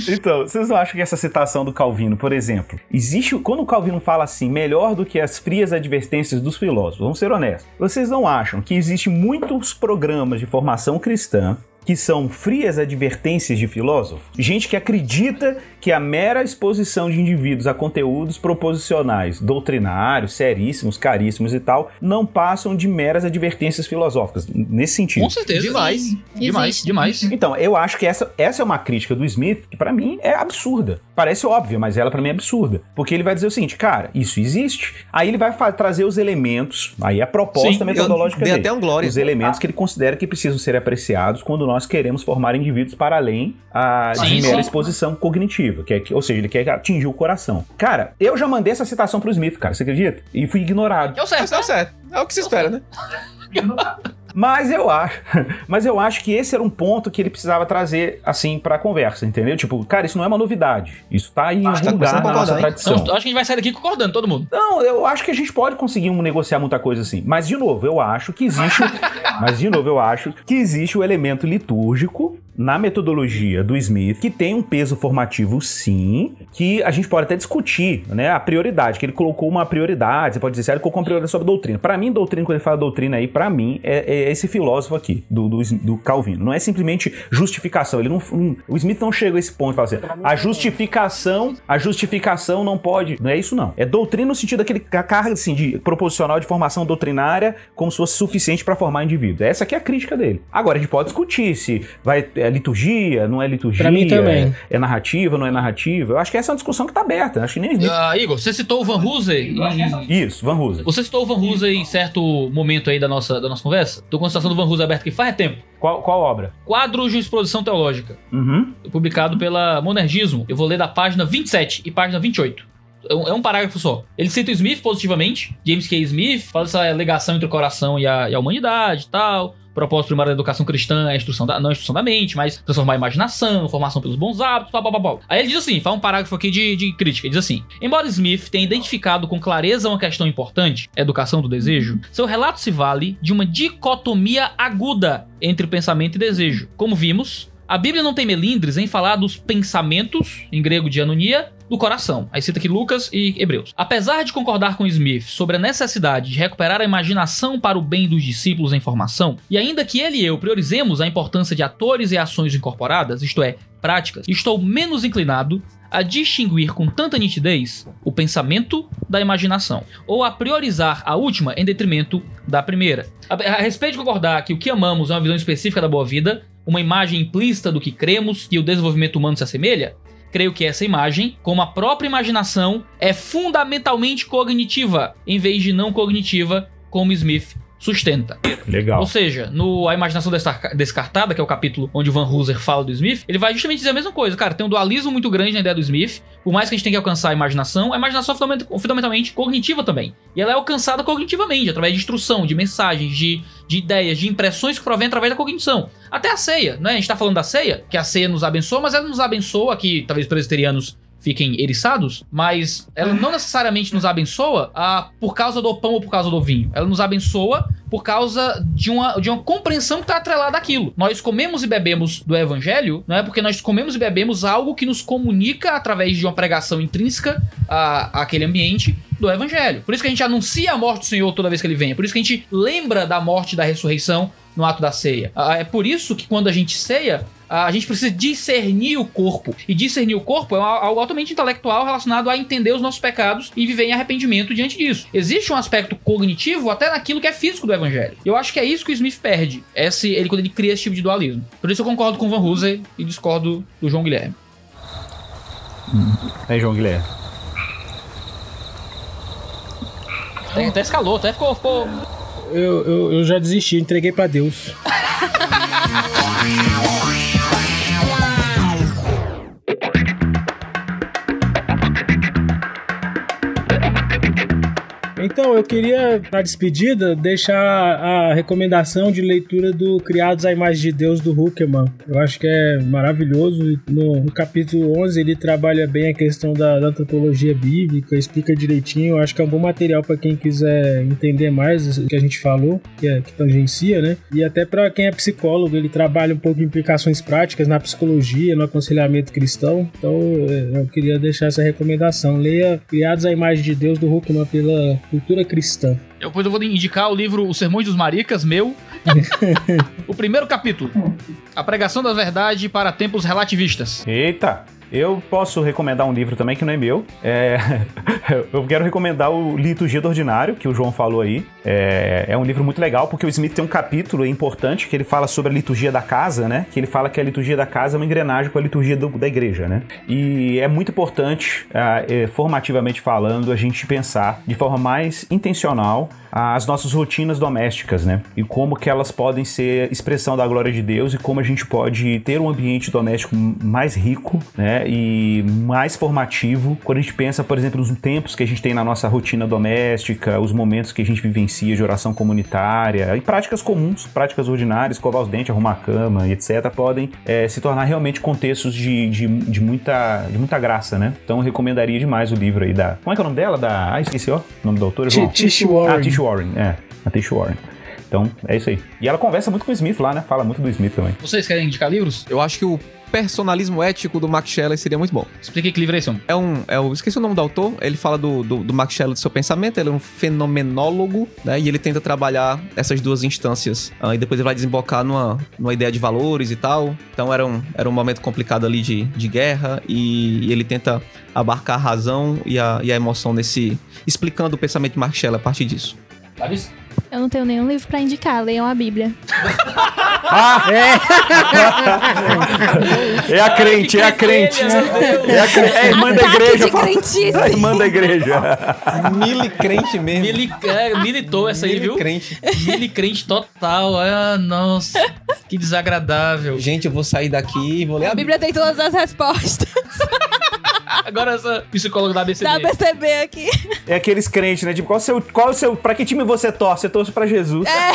D: Então, vocês não acham que essa citação do Calvino, por exemplo, existe. Quando o Calvino fala assim, melhor do que as frias advertências dos filósofos, vamos ser honestos, vocês não acham que existem muitos programas de formação cristã que são frias advertências de filósofos? Gente que acredita que a mera exposição de indivíduos a conteúdos proposicionais, doutrinários, seríssimos, caríssimos e tal, não passam de meras advertências filosóficas, nesse sentido.
B: Com certeza.
F: Demais.
B: Demais, demais.
D: Então, eu acho que essa, essa é uma crítica do Smith que pra mim é absurda. Parece óbvia, mas ela pra mim é absurda. Porque ele vai dizer o seguinte, cara, isso existe. Aí ele vai trazer os elementos, aí a proposta
B: Sim,
D: metodológica
F: eu dei
D: dele.
F: até um glória.
D: Os elementos que ele considera que precisam ser apreciados quando nós queremos formar indivíduos para além ah,
B: Sim,
D: de mera exposição cognitiva, que é, que- ou seja, ele quer atingir o coração. Cara, eu já mandei essa citação pro Smith, cara, você acredita? E fui ignorado.
B: É o certo.
F: Tá certo. É o que se espera, né?
D: Mas eu acho, mas eu acho que esse era um ponto que ele precisava trazer assim pra conversa, entendeu? Tipo, cara, isso não é uma novidade. Isso tá aí em
F: Acho que
D: algum
F: tá
D: lugar
F: a
D: na nossa
F: hein?
D: tradição.
B: Então, acho que a gente vai sair daqui concordando, todo mundo.
D: Não, eu acho que a gente pode conseguir um- negociar muita coisa assim. Mas, de novo, eu acho que existe. mas, de novo, eu acho que existe o elemento litúrgico na metodologia do Smith, que tem um peso formativo, sim, que a gente pode até discutir, né? A prioridade, que ele colocou uma prioridade, você pode dizer, "Ah, ele colocou uma prioridade sobre doutrina. Pra mim, doutrina, quando ele fala doutrina aí, pra mim, é, é esse filósofo aqui, do, do, do Calvino. Não é simplesmente justificação. Ele não, não- o Smith não chega a esse ponto e fala assim, a justificação, a justificação não pode. Não é isso, não. É doutrina no sentido daquele carga assim, de proposicional de formação doutrinária como se fosse suficiente pra formar indivíduos. Essa aqui é a crítica dele. Agora, a gente pode discutir se vai, é liturgia, não é liturgia.
C: Pra mim também.
D: É, é narrativa, não é narrativa. Eu acho que essa é uma discussão que tá aberta. Acho que nem Smith.
B: Ah, Igor, você citou o Van Hooser. em-
D: Isso, Van Hooser.
B: Você citou o Van Hooser em certo momento aí da nossa, da nossa conversa. Tô com a citação do Van Hooser aberta aqui faz tempo.
D: Qual, qual obra?
B: Quadro de Exposição Teológica,
D: Uhum.
B: publicado pela Monergismo. Eu vou ler da página 27 e página 28. É um, é um parágrafo só. Ele cita o Smith positivamente, James K. Smith, fala essa ligação entre o coração e a, e a humanidade e tal. Propósito primário da educação cristã é a instrução da, não a instrução da mente, mas transformar a imaginação, formação pelos bons hábitos, pá, pá, pá, pá. Aí ele diz assim, faz um parágrafo aqui de, de crítica, ele diz assim, embora Smith tenha identificado com clareza uma questão importante, educação do desejo, seu relato se vale de uma dicotomia aguda entre pensamento e desejo. Como vimos, a Bíblia não tem melindres em falar dos pensamentos, em grego de anonia, do coração. Aí cita aqui Lucas e Hebreus. Apesar de concordar com Smith sobre a necessidade de recuperar a imaginação para o bem dos discípulos em formação, e ainda que ele e eu priorizemos a importância de atores e ações incorporadas, isto é, práticas, estou menos inclinado a distinguir com tanta nitidez o pensamento da imaginação, ou a priorizar a última em detrimento da primeira. A, a respeito de concordar que o que amamos é uma visão específica da boa vida, uma imagem implícita do que cremos e o desenvolvimento humano se assemelha, creio que essa imagem, como a própria imaginação, é fundamentalmente cognitiva, em vez de não cognitiva, como Smith sustenta.
D: Legal.
B: Ou seja, no A Imaginação Descartada, que é o capítulo onde o Van Hooser fala do Smith, ele vai justamente dizer a mesma coisa. Cara, tem um dualismo muito grande na ideia do Smith. Por mais que a gente tenha que alcançar a imaginação, a imaginação é fundament- fundamentalmente cognitiva também. E ela é alcançada cognitivamente, através de instrução, de mensagens, de, de ideias, de impressões que provém através da cognição. Até a ceia, né? A gente tá falando da ceia, que a ceia nos abençoa, mas ela nos abençoa, que talvez presbiterianos fiquem eriçados, mas ela não necessariamente nos abençoa ah, por causa do pão ou por causa do vinho. Ela nos abençoa por causa de uma, de uma compreensão que está atrelada àquilo. Nós comemos e bebemos do evangelho, não é porque nós comemos e bebemos algo que nos comunica através de uma pregação intrínseca à, àquele ambiente do evangelho. Por isso que a gente anuncia a morte do Senhor toda vez que ele vem. Por isso que a gente lembra da morte e da ressurreição no ato da ceia. Ah, é por isso que quando a gente ceia, a gente precisa discernir o corpo. E discernir o corpo é algo altamente intelectual relacionado a entender os nossos pecados e viver em arrependimento diante disso. Existe um aspecto cognitivo até naquilo que é físico do evangelho. Eu acho que é isso que o Smith perde. Esse, ele quando ele cria esse tipo de dualismo. Por isso eu concordo com o Van Hooser e discordo do João Guilherme.
D: É João Guilherme.
B: Até, até escalou, até ficou. ficou...
C: Eu, eu, eu já desisti, entreguei pra Deus. Então, eu queria, na despedida, deixar a recomendação de leitura do Criados à Imagem de Deus do Huckerman. Eu acho que é maravilhoso. No, no capítulo 11, ele trabalha bem a questão da, da antropologia bíblica, explica direitinho. Eu acho que é um bom material para quem quiser entender mais o que a gente falou, que, é, que tangencia, né? E até para quem é psicólogo, ele trabalha um pouco de implicações práticas na psicologia, no aconselhamento cristão. Então, é, eu queria deixar essa recomendação. Leia Criados à Imagem de Deus do Huckman pela cultura cristã.
B: Depois eu vou indicar o livro Os Sermões dos Maricas, meu. o primeiro capítulo. A pregação da verdade para tempos relativistas.
D: Eita! Eu posso recomendar um livro também que não é meu. É... eu quero recomendar o Liturgia do Ordinário, que o João falou aí. É... é um livro muito legal, porque o Smith tem um capítulo importante que ele fala sobre a liturgia da casa, né? Que ele fala que a liturgia da casa é uma engrenagem com a liturgia do, da igreja, né? E é muito importante, é, formativamente falando, a gente pensar de forma mais intencional as nossas rotinas domésticas, né? E como que elas podem ser expressão da glória de Deus e como a gente pode ter um ambiente doméstico mais rico, né? E mais formativo quando a gente pensa, por exemplo, nos tempos que a gente tem na nossa rotina doméstica, os momentos que a gente vivencia de oração comunitária e práticas comuns, práticas ordinárias, escovar os dentes, arrumar a cama etc., podem é, se tornar realmente contextos de, de, de, muita, de muita graça, né? Então eu recomendaria demais o livro aí da. Como é que é o nome dela? Da. Ah, esqueci, ó. O nome da autora?
C: Tish Warren.
D: Ah, Tish Warren, é. A Tish Warren. Então, é isso aí. E ela conversa muito com o Smith lá, né? Fala muito do Smith também.
B: Vocês querem indicar livros?
F: Eu acho que o personalismo ético do Max Scheller seria muito bom.
B: Explique que livro é esse, homem.
F: É um. É o, esqueci o nome do autor. Ele fala do, do, do Max Scheller do seu pensamento. Ele é um fenomenólogo, né? E ele tenta trabalhar essas duas instâncias. Ah, e depois ele vai desembocar numa, numa ideia de valores e tal. Então era um, era um momento complicado ali de, de guerra. E, e ele tenta abarcar a razão e a, e a emoção nesse. explicando o pensamento de Max Scheller a partir disso.
B: Clarice?
E: Eu não tenho nenhum livro pra indicar, leiam a Bíblia.
D: É a crente, é a crente. É a, cre... é a irmã da igreja.
E: crentice.
D: A irmã da igreja.
F: Mili crente mesmo.
B: Mili, é, militou essa aí,
F: Mili
B: viu?
F: crente.
B: Mili crente total. Ah, nossa. Que desagradável.
F: Gente, eu vou sair daqui e vou ler
E: A
F: a
E: Bíblia tem todas as respostas.
B: Agora essa psicóloga da.
E: Dá pra perceber aqui.
D: É aqueles crentes, né? Tipo, qual o seu. Qual o seu. Pra que time você torce? Você torce pra Jesus.
E: É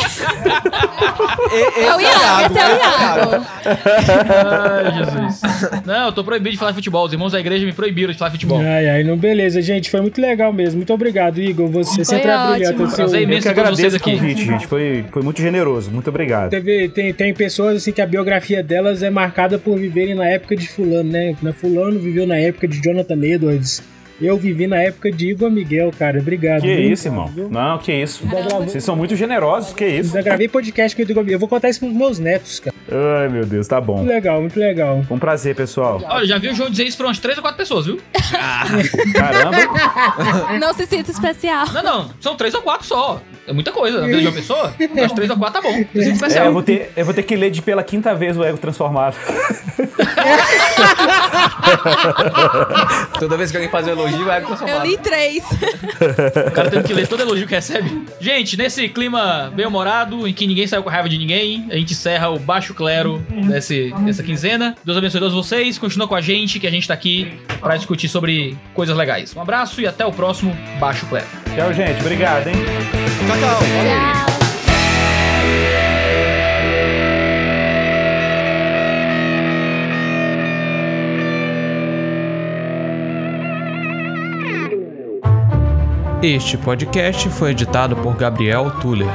E: o Iago, esse é o Iago.
B: Ai, Jesus. Não, eu tô proibido de falar de futebol. Os irmãos da igreja me proibiram de falar de futebol.
C: Ai, ai, não, beleza, gente. Foi muito legal mesmo. Muito obrigado, Igor. Você
E: Foi
C: sempre é brilhante.
E: ótimo.
C: o seu-
D: Eu que agradeço o
B: aqui.
D: convite, gente. Foi, foi muito generoso. Muito obrigado.
C: Teve, tem, tem pessoas assim que a biografia delas é marcada por viverem na época de fulano, né? Na Fulano viveu na época de Jonathan Edwards. Eu vivi na época de Igor Miguel, cara. Obrigado.
D: Que
C: viu?
D: isso, irmão? Não, que isso. Vocês são muito generosos. Que isso?
C: Já gravei podcast com o Igor Miguel. Eu vou contar isso pros meus netos, cara.
D: Ai, meu Deus, tá bom.
C: Muito legal, muito legal.
D: Foi um prazer, pessoal.
B: Olha, já vi o João dizer isso pra umas três ou quatro pessoas, viu?
D: Caramba.
E: Não se sinta especial.
B: Não, não. São três ou quatro só. É muita coisa. Na vida de uma pessoa, umas três ou quatro tá bom. Precisa
D: É,
B: especial.
D: eu, vou ter, eu vou ter que ler de pela quinta vez o Ego Transformado.
F: Toda vez que alguém faz um elogio, é
E: Eu
F: transformado.
E: li três.
B: O cara tendo que ler todo elogio que recebe. Gente, nesse clima bem-humorado, em que ninguém saiu com raiva de ninguém, a gente encerra o Baixo Clero desse, dessa quinzena. Deus abençoe todos vocês. Continua com a gente, que a gente tá aqui pra discutir sobre coisas legais. Um abraço e até o próximo Baixo Clero.
D: Tchau, gente. Obrigado, hein?
F: Tchau,
E: tchau.
G: Este podcast foi editado por Gabriel Tuller.